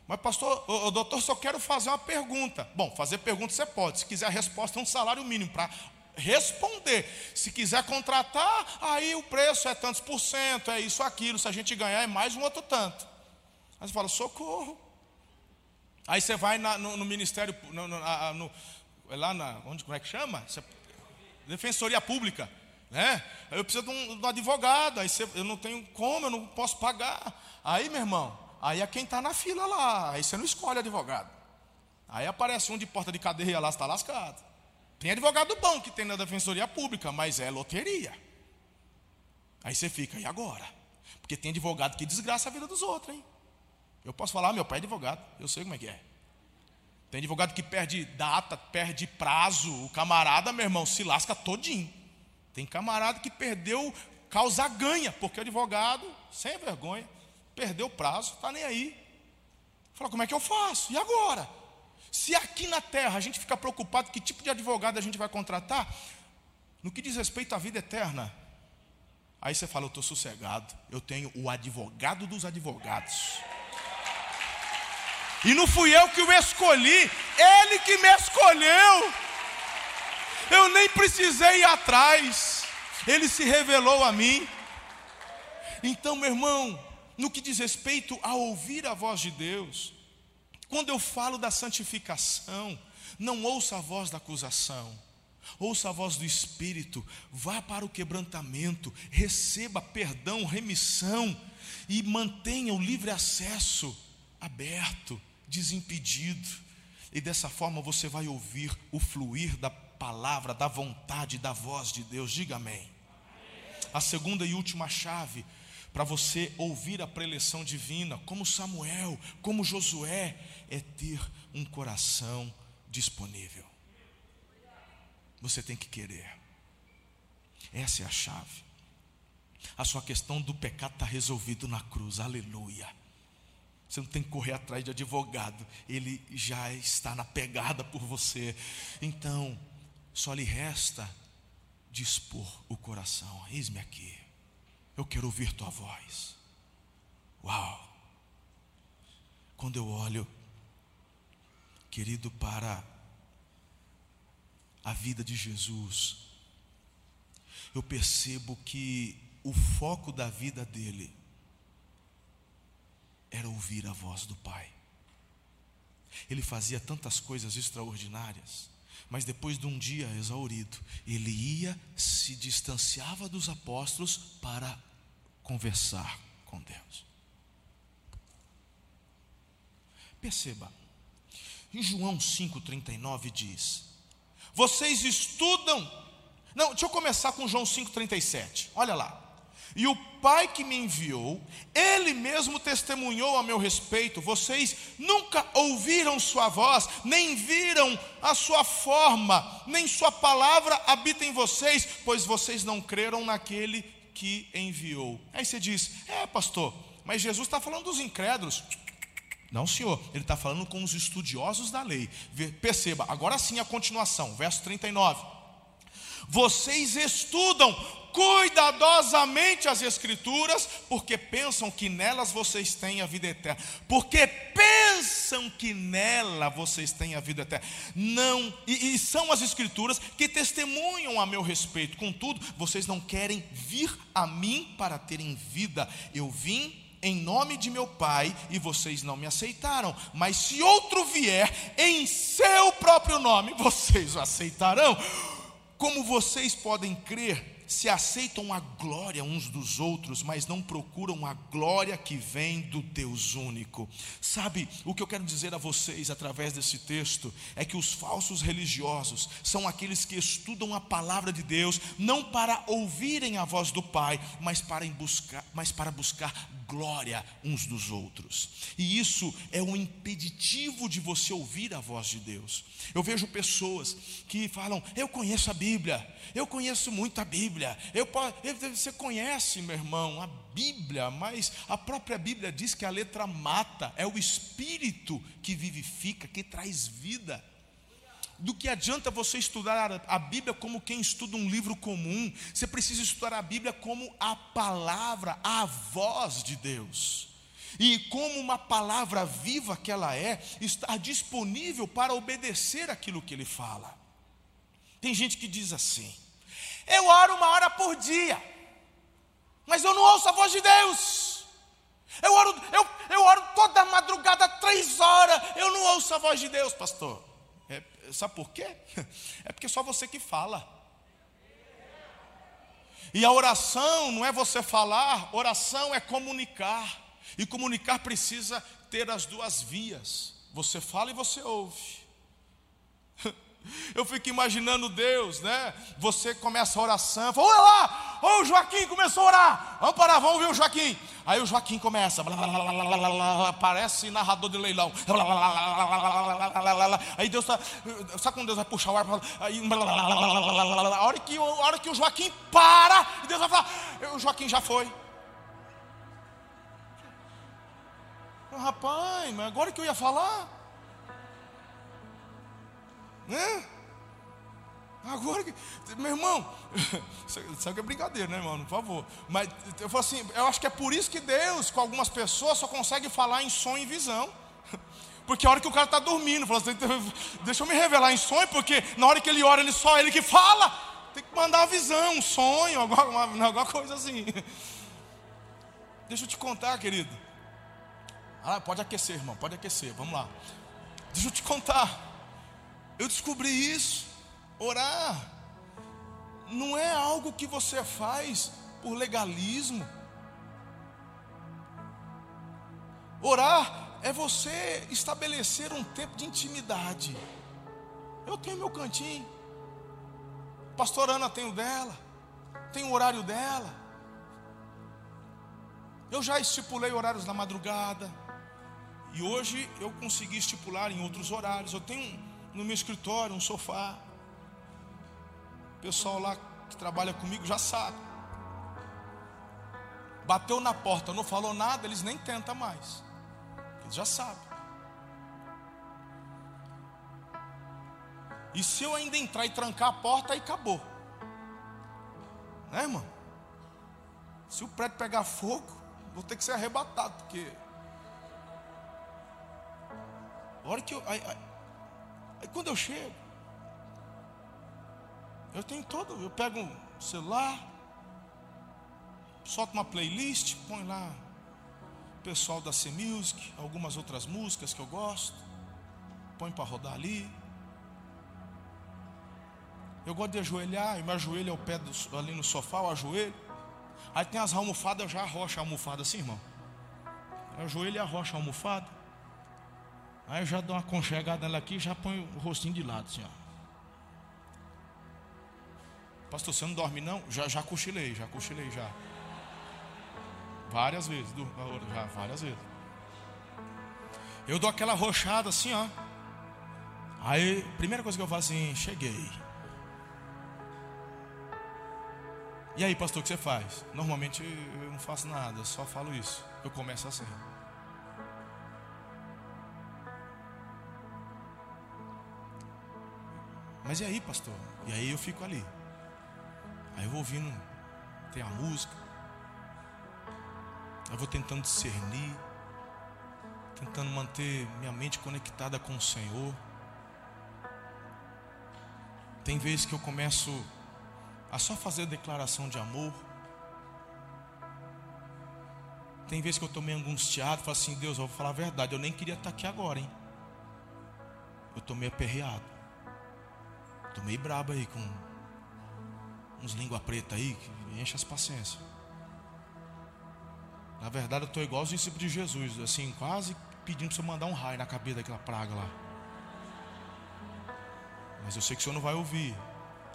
Mas, pastor, ô, ô, doutor, só quero fazer uma pergunta. Bom, fazer pergunta você pode. Se quiser a resposta, é um salário mínimo para responder. Se quiser contratar, aí o preço é tantos por cento, é isso, aquilo. Se a gente ganhar, é mais um outro tanto. Aí você fala, socorro. Aí você vai na, no, no, ministério, no, no, no, lá na, onde, como é que chama? Defensoria Pública né? Eu preciso de um, de um advogado, aí você, eu não tenho como, eu não posso pagar. Aí, meu irmão, aí é quem está na fila lá, aí você não escolhe advogado. Aí aparece um de porta de cadeia lá, está lascado. Tem advogado bom que tem na defensoria pública, mas é loteria. Aí você fica, e agora? Porque tem advogado que desgraça a vida dos outros, hein? Eu posso falar, meu pai é advogado, eu sei como é que é. Tem advogado que perde data, perde prazo, o camarada, meu irmão, se lasca todinho. Tem camarada que perdeu causa ganha, porque o advogado, sem vergonha, perdeu o prazo, está nem aí. Fala, como é que eu faço? E agora? Se aqui na terra a gente fica preocupado que tipo de advogado a gente vai contratar, no que diz respeito à vida eterna, aí você fala, eu estou sossegado, eu tenho o advogado dos advogados. E não fui eu que o escolhi, ele que me escolheu. Eu nem precisei ir atrás. Ele se revelou a mim. Então, meu irmão, no que diz respeito a ouvir a voz de Deus, quando eu falo da santificação, não ouça a voz da acusação, ouça a voz do Espírito, vá para o quebrantamento, receba perdão, remissão e mantenha o livre acesso aberto, desimpedido. E dessa forma você vai ouvir o fluir da palavra, da vontade, da voz de Deus. Diga amém. A segunda e última chave para você ouvir a preleção divina, como Samuel, como Josué, é ter um coração disponível. Você tem que querer. Essa é a chave. A sua questão do pecado está resolvido na cruz. Aleluia. Você não tem que correr atrás de advogado, ele já está na pegada por você. Então, só lhe resta dispor o coração. Eis-me aqui. Eu quero ouvir tua voz. Uau! Quando eu olho, querido, para a vida de Jesus, eu percebo que o foco da vida dele era ouvir a voz do Pai. Ele fazia tantas coisas extraordinárias mas depois de um dia exaurido, ele ia, se distanciava dos apóstolos para conversar com Deus. Perceba, em João 5,39 diz: Vocês estudam. Não, deixa eu começar com João 5,37. Olha lá. E o Pai que me enviou, Ele mesmo testemunhou a meu respeito. Vocês nunca ouviram Sua voz, nem viram a Sua forma, nem Sua palavra habita em vocês, pois vocês não creram naquele que enviou. Aí você diz: É, pastor, mas Jesus está falando dos incrédulos. Não, senhor, ele está falando com os estudiosos da lei. Perceba, agora sim a continuação, verso 39. Vocês estudam cuidadosamente as Escrituras, porque pensam que nelas vocês têm a vida eterna. Porque pensam que nela vocês têm a vida eterna. Não, e, e são as Escrituras que testemunham a meu respeito. Contudo, vocês não querem vir a mim para terem vida. Eu vim em nome de meu Pai e vocês não me aceitaram. Mas se outro vier em seu próprio nome, vocês o aceitarão. Como vocês podem crer se aceitam a glória uns dos outros, mas não procuram a glória que vem do Deus único. Sabe, o que eu quero dizer a vocês através desse texto é que os falsos religiosos são aqueles que estudam a palavra de Deus não para ouvirem a voz do Pai, mas para buscar, mas para buscar glória uns dos outros. E isso é um impeditivo de você ouvir a voz de Deus. Eu vejo pessoas que falam: "Eu conheço a Bíblia, eu conheço muito a Bíblia". Eu, você conhece, meu irmão, a Bíblia, mas a própria Bíblia diz que a letra mata, é o espírito que vivifica, que traz vida do que adianta você estudar a Bíblia como quem estuda um livro comum. Você precisa estudar a Bíblia como a palavra, a voz de Deus. E como uma palavra viva que ela é, estar disponível para obedecer aquilo que ele fala. Tem gente que diz assim: eu oro uma hora por dia, mas eu não ouço a voz de Deus. Eu oro, eu, eu oro toda madrugada, três horas, eu não ouço a voz de Deus, pastor. Sabe por quê? <laughs> É porque só você que fala. E a oração não é você falar, oração é comunicar. E comunicar precisa ter as duas vias. Você fala e você ouve. <laughs> Eu fico imaginando Deus, né? Você começa a oração, fala, olha lá, oh, o Joaquim começou a orar. Vamos parar, vamos ver o Joaquim. Aí o Joaquim começa, blá, blá, blá, parece narrador de leilão. Aí Deus está, sabe quando Deus vai puxar o ar? Aí, a, hora que, a hora que o Joaquim para, Deus vai falar, o Joaquim já foi. Rapaz, mas agora que eu ia falar. Né? Agora que. Meu irmão, <laughs> sabe que é brincadeira, né, irmão? Por favor. Mas eu falo assim, eu acho que é por isso que Deus, com algumas pessoas, só consegue falar em sonho e visão. <laughs> Porque a hora que o cara está dormindo, fala assim, deixa eu me revelar em sonho, porque na hora que ele ora, ele só ele que fala. Tem que mandar a visão, um sonho, alguma, <laughs> alguma coisa assim. Deixa eu te contar, querido. Ah, pode aquecer, irmão, pode aquecer, vamos lá. Deixa eu te contar. Eu descobri isso. Orar não é algo que você faz por legalismo. Orar é você estabelecer um tempo de intimidade. Eu tenho meu cantinho. Pastor Ana tem o dela. Tem o horário dela. Eu já estipulei horários na madrugada. E hoje eu consegui estipular em outros horários. Eu tenho no meu escritório, um sofá. O pessoal lá que trabalha comigo já sabe. Bateu na porta, não falou nada, eles nem tentam mais. Eles já sabem. E se eu ainda entrar e trancar a porta, aí acabou. Né, irmão? Se o prédio pegar fogo, vou ter que ser arrebatado, porque. A hora que eu. Aí, Aí quando eu chego, eu tenho todo, eu pego um celular, solto uma playlist, põe lá o pessoal da C Music, algumas outras músicas que eu gosto, põe para rodar ali. Eu gosto de ajoelhar, eu me ajoelho ao pé do, ali no sofá, eu ajoelho. Aí tem as almofadas, eu já arrocho a almofada assim, irmão. Eu ajoelho e arrocho a almofada. Aí eu já dou uma conchegada nela aqui e já ponho o rostinho de lado, assim, ó. Pastor, você não dorme não? Já, já cochilei, já cochilei já. Várias vezes, já várias vezes. Eu dou aquela rochada assim, ó. Aí, primeira coisa que eu faço assim, cheguei. E aí, pastor, o que você faz? Normalmente eu não faço nada, só falo isso. Eu começo assim. Mas e aí, pastor? E aí eu fico ali. Aí eu vou ouvindo, tem a música. Eu vou tentando discernir, tentando manter minha mente conectada com o Senhor. Tem vezes que eu começo a só fazer declaração de amor. Tem vezes que eu estou meio angustiado, falo assim, Deus, eu vou falar a verdade, eu nem queria estar aqui agora, hein? Eu estou meio aperreado. Estou meio brabo aí com uns língua preta aí, que enche as paciências. Na verdade, eu estou igual os discípulos de Jesus, assim, quase pedindo para você mandar um raio na cabeça daquela praga lá. Mas eu sei que o Senhor não vai ouvir.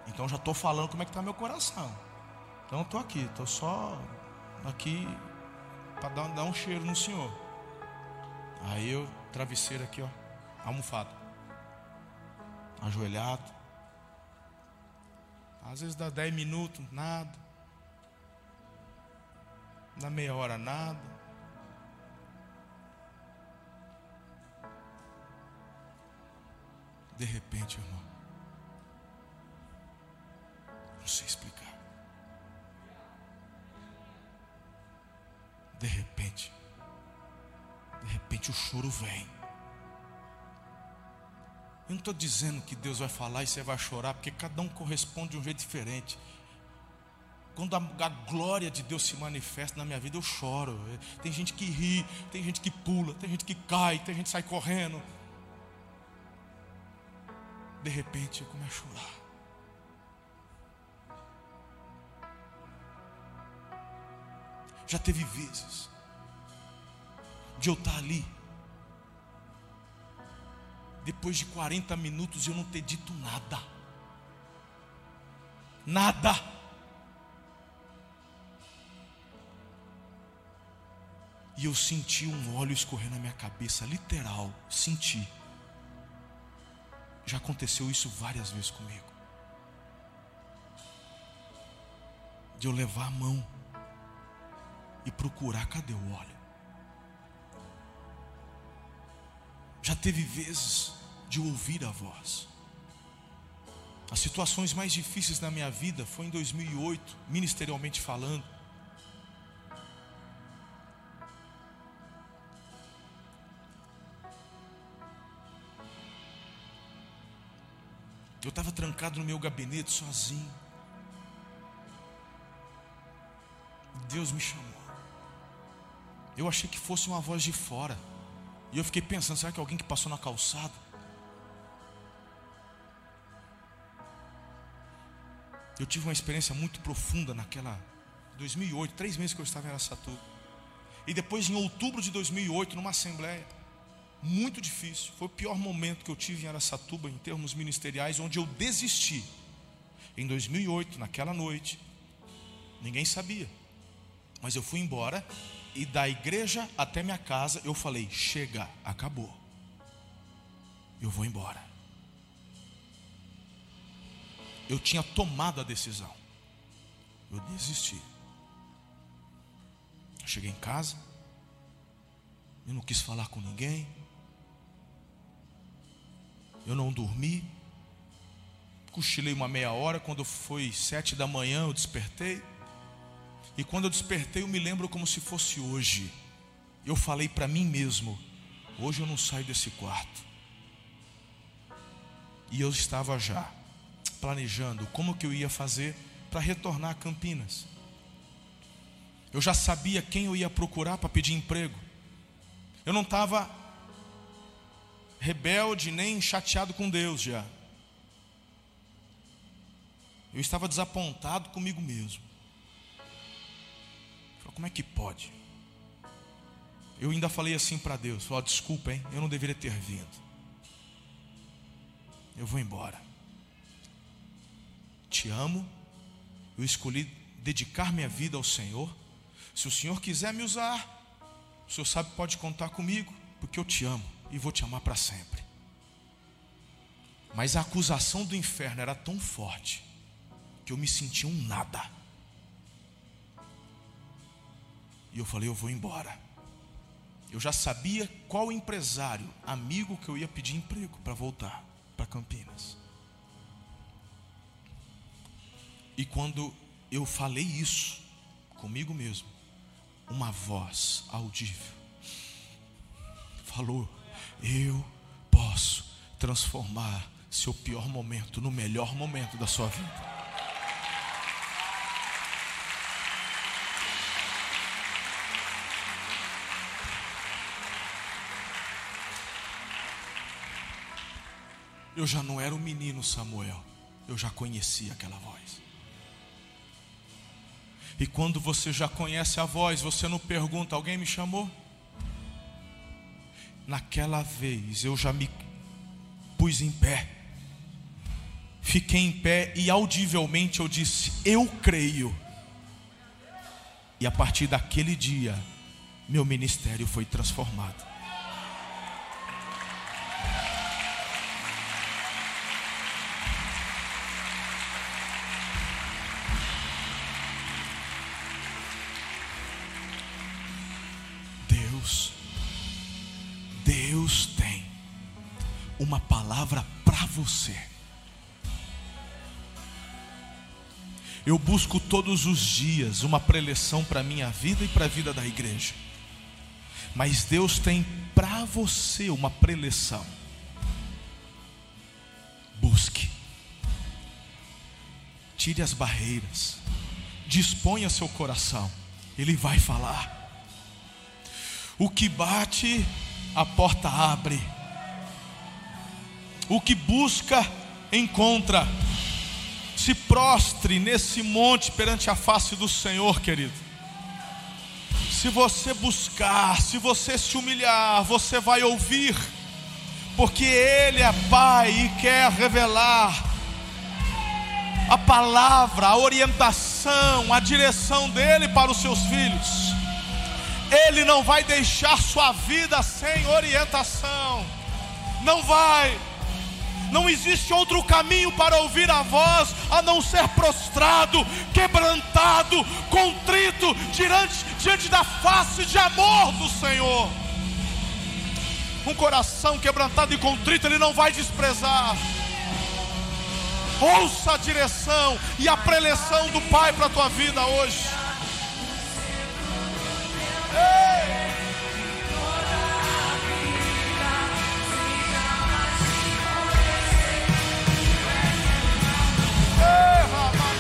Então já estou falando como é que está meu coração. Então estou aqui, estou só aqui para dar, dar, um cheiro no Senhor. Aí eu, travesseiro aqui, ó, almofado, ajoelhado. Às vezes dá 10 minutos, nada. Dá meia hora, nada. De repente, irmão. Não sei explicar. De repente, de repente o choro vem. Eu não estou dizendo que Deus vai falar e você vai chorar, porque cada um corresponde de um jeito diferente. Quando a, a, glória de Deus se manifesta na minha vida, eu choro. Tem gente que ri, tem gente que pula, tem gente que cai, tem gente que sai correndo. De repente eu começo a chorar. Já teve vezes de eu estar ali, depois de 40 minutos eu não ter dito nada. Nada. E eu senti um óleo escorrer na minha cabeça, literal, senti. Já aconteceu isso várias vezes comigo. De eu levar a mão e procurar cadê o óleo. Já teve vezes de ouvir a voz. As situações mais difíceis na minha vida foi em 2008, ministerialmente falando. Eu estava trancado no meu gabinete sozinho. Deus me chamou. Eu achei que fosse uma voz de fora. E eu fiquei pensando, será que é alguém que passou na calçada? Eu tive uma experiência muito profunda naquela 2008, três meses que eu estava em Aracatuba. E depois em outubro de 2008, numa assembleia, muito difícil. Foi o pior momento que eu tive em Aracatuba em termos ministeriais, onde eu desisti. Em 2008, naquela noite, ninguém sabia. Mas eu fui embora e da igreja até minha casa, eu falei: chega, acabou. Eu vou embora. Eu tinha tomado a decisão. Eu desisti. Eu cheguei em casa. Eu não quis falar com ninguém. Eu não dormi. Cochilei uma meia hora. Quando foi sete da manhã, eu despertei. E quando eu despertei, eu me lembro como se fosse hoje. Eu falei para mim mesmo: hoje eu não saio desse quarto. E eu estava já planejando como que eu ia fazer para retornar a Campinas. Eu já sabia quem eu ia procurar para pedir emprego. Eu não estava rebelde nem chateado com Deus já. Eu estava desapontado comigo mesmo. Como é que pode? Eu ainda falei assim para Deus: falei, desculpa, hein? Eu não deveria ter vindo. Eu vou embora. Te amo. Eu escolhi dedicar minha vida ao Senhor. Se o Senhor quiser me usar, o Senhor sabe pode contar comigo, porque eu te amo e vou te amar para sempre. Mas a acusação do inferno era tão forte que eu me senti um nada. E eu falei: Eu vou embora. Eu já sabia qual empresário, amigo que eu ia pedir emprego para voltar para Campinas. E quando eu falei isso comigo mesmo, uma voz audível falou: Eu posso transformar seu pior momento no melhor momento da sua vida. Eu já não era o menino Samuel, eu já conhecia aquela voz. E quando você já conhece a voz, você não pergunta: alguém me chamou? Naquela vez eu já me pus em pé, fiquei em pé e audivelmente eu disse: Eu creio. E a partir daquele dia, meu ministério foi transformado. Uma palavra para você. Eu busco todos os dias uma preleção para a minha vida e para a vida da igreja. Mas Deus tem para você uma preleção. Busque. Tire as barreiras. Disponha seu coração. Ele vai falar. O que bate, a porta abre. O que busca, encontra. Se prostre nesse monte perante a face do Senhor, querido. Se você buscar, se você se humilhar, você vai ouvir, porque Ele é Pai e quer revelar a palavra, a orientação, a direção dele para os seus filhos. Ele não vai deixar sua vida sem orientação, não vai. Não existe outro caminho para ouvir a voz a não ser prostrado, quebrantado, contrito diante, diante da face de amor do Senhor. Um coração quebrantado e contrito, Ele não vai desprezar. Ouça a direção e a preleção do Pai para a tua vida hoje. Ei! Derramar.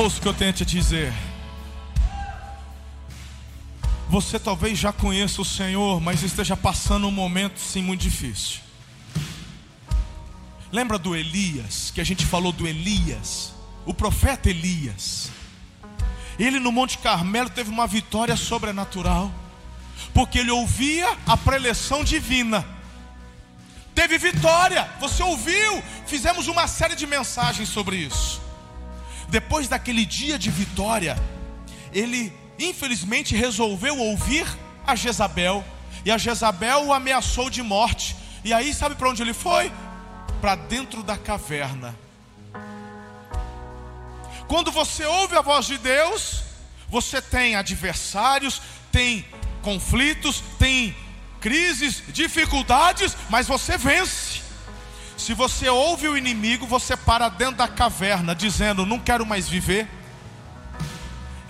Ouça o que eu tenho a te dizer. Você talvez já conheça o Senhor, mas esteja passando um momento sim muito difícil. Lembra do Elias, que a gente falou do Elias, o profeta Elias. Ele no Monte Carmelo teve uma vitória sobrenatural, porque ele ouvia a preleção divina. Teve vitória, você ouviu? Fizemos uma série de mensagens sobre isso. Depois daquele dia de vitória, ele infelizmente resolveu ouvir a Jezabel, e a Jezabel o ameaçou de morte. E aí, sabe para onde ele foi? Para dentro da caverna. Quando você ouve a voz de Deus, você tem adversários, tem conflitos, tem crises, dificuldades, mas você vence. Se você ouve o inimigo, você para dentro da caverna, dizendo: Não quero mais viver,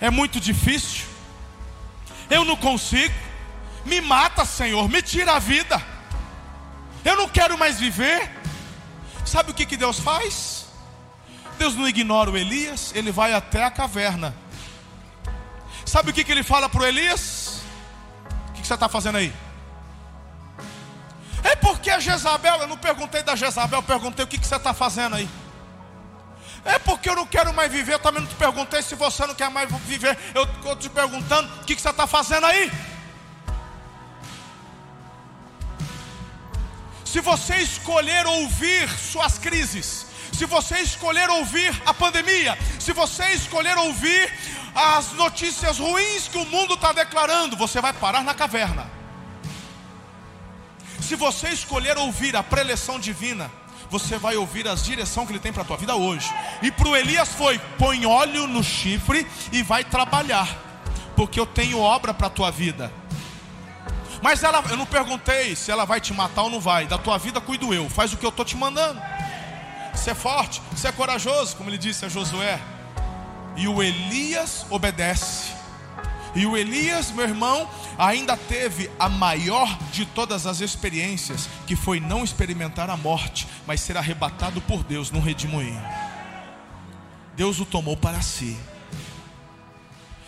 é muito difícil, eu não consigo, me mata, Senhor, me tira a vida, eu não quero mais viver. Sabe o que, que Deus faz? Deus não ignora o Elias, ele vai até a caverna. Sabe o que, que ele fala para o Elias? O que, que você está fazendo aí? É porque a Jezabel, eu não perguntei da Jezabel, eu perguntei o que, que você está fazendo aí. É porque eu não quero mais viver. Eu também não te perguntei se você não quer mais viver. Eu estou te perguntando o que, que você está fazendo aí. Se você escolher ouvir suas crises, se você escolher ouvir a pandemia, se você escolher ouvir as notícias ruins que o mundo está declarando, você vai parar na caverna. Se você escolher ouvir a preleção divina, você vai ouvir as direção que ele tem para a tua vida hoje. E para o Elias foi: põe óleo no chifre e vai trabalhar, porque eu tenho obra para a tua vida. Mas ela, eu não perguntei se ela vai te matar ou não vai. Da tua vida cuido eu. Faz o que eu estou te mandando. Você é forte, você é corajoso, como ele disse a Josué. E o Elias obedece. E o Elias, meu irmão, ainda teve a maior de todas as experiências, que foi não experimentar a morte, mas ser arrebatado por Deus num redemoinho. Deus o tomou para si.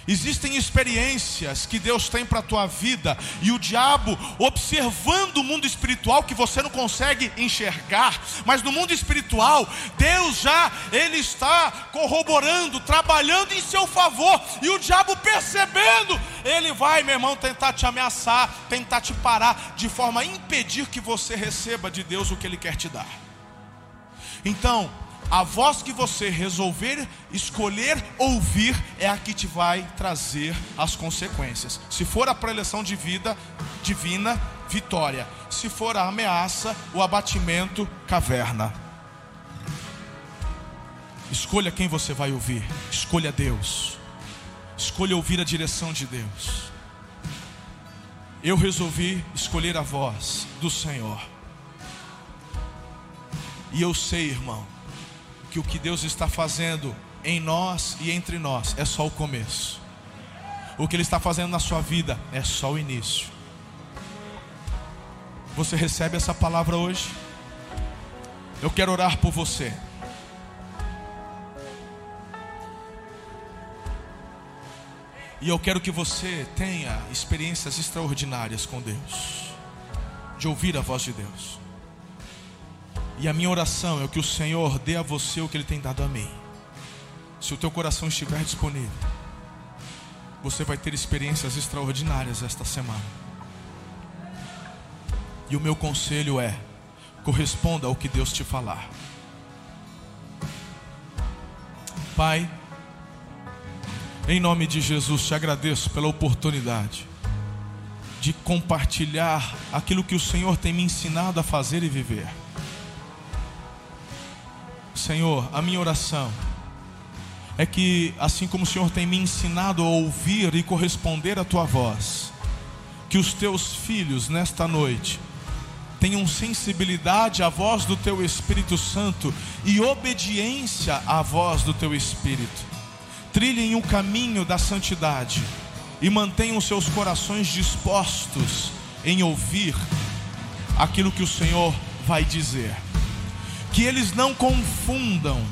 Existem experiências que Deus tem para a tua vida e o diabo observando o mundo espiritual que você não consegue enxergar, mas no mundo espiritual Deus já ele está corroborando, trabalhando em seu favor e o diabo percebendo, ele vai, meu irmão, tentar te ameaçar, tentar te parar de forma a impedir que você receba de Deus o que ele quer te dar. Então, a voz que você resolver escolher ouvir é a que te vai trazer as consequências. Se for a preleção de vida divina, vitória. Se for a ameaça, o abatimento, caverna. Escolha quem você vai ouvir. Escolha Deus. Escolha ouvir a direção de Deus. Eu resolvi escolher a voz do Senhor. E eu sei, irmão, que o que Deus está fazendo em nós e entre nós é só o começo. O que Ele está fazendo na sua vida é só o início. Você recebe essa palavra hoje? Eu quero orar por você. E eu quero que você tenha experiências extraordinárias com Deus, de ouvir a voz de Deus. E a minha oração é que o Senhor dê a você o que Ele tem dado a mim. Se o teu coração estiver disponível, você vai ter experiências extraordinárias esta semana. E o meu conselho é: corresponda ao que Deus te falar. Pai, em nome de Jesus, te agradeço pela oportunidade de compartilhar aquilo que o Senhor tem me ensinado a fazer e viver. Senhor, a minha oração é que, assim como o Senhor tem me ensinado a ouvir e corresponder à tua voz, que os teus filhos nesta noite tenham sensibilidade à voz do teu Espírito Santo e obediência à voz do teu Espírito. Trilhem o caminho da santidade e mantenham seus corações dispostos em ouvir aquilo que o Senhor vai dizer que eles não confundam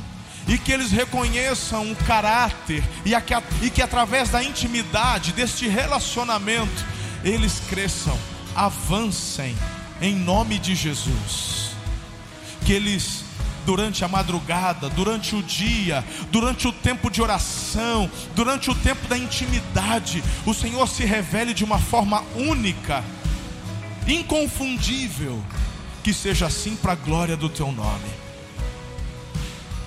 e que eles reconheçam o caráter e, a, e que através da intimidade deste relacionamento eles cresçam, avancem em nome de Jesus. Que eles durante a madrugada, durante o dia, durante o tempo de oração, durante o tempo da intimidade, o Senhor se revele de uma forma única, inconfundível que seja assim para a glória do teu nome.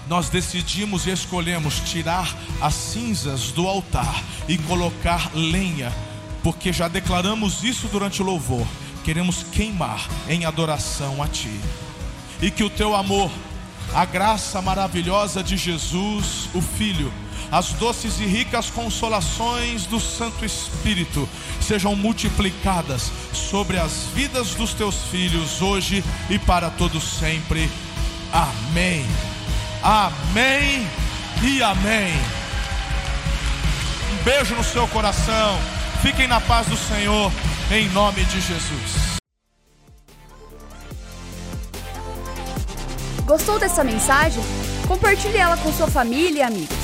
Nós decidimos e escolhemos tirar as cinzas do altar e colocar lenha, porque já declaramos isso durante o louvor. Queremos queimar em adoração a Ti, e que o Teu amor, a graça maravilhosa de Jesus, o Filho, as doces e ricas consolações do Santo Espírito sejam multiplicadas sobre as vidas dos teus filhos hoje e para todos sempre. Amém. Amém e amém. Um beijo no seu coração. Fiquem na paz do Senhor, em nome de Jesus. Gostou dessa mensagem? Compartilhe ela com sua família e amigos.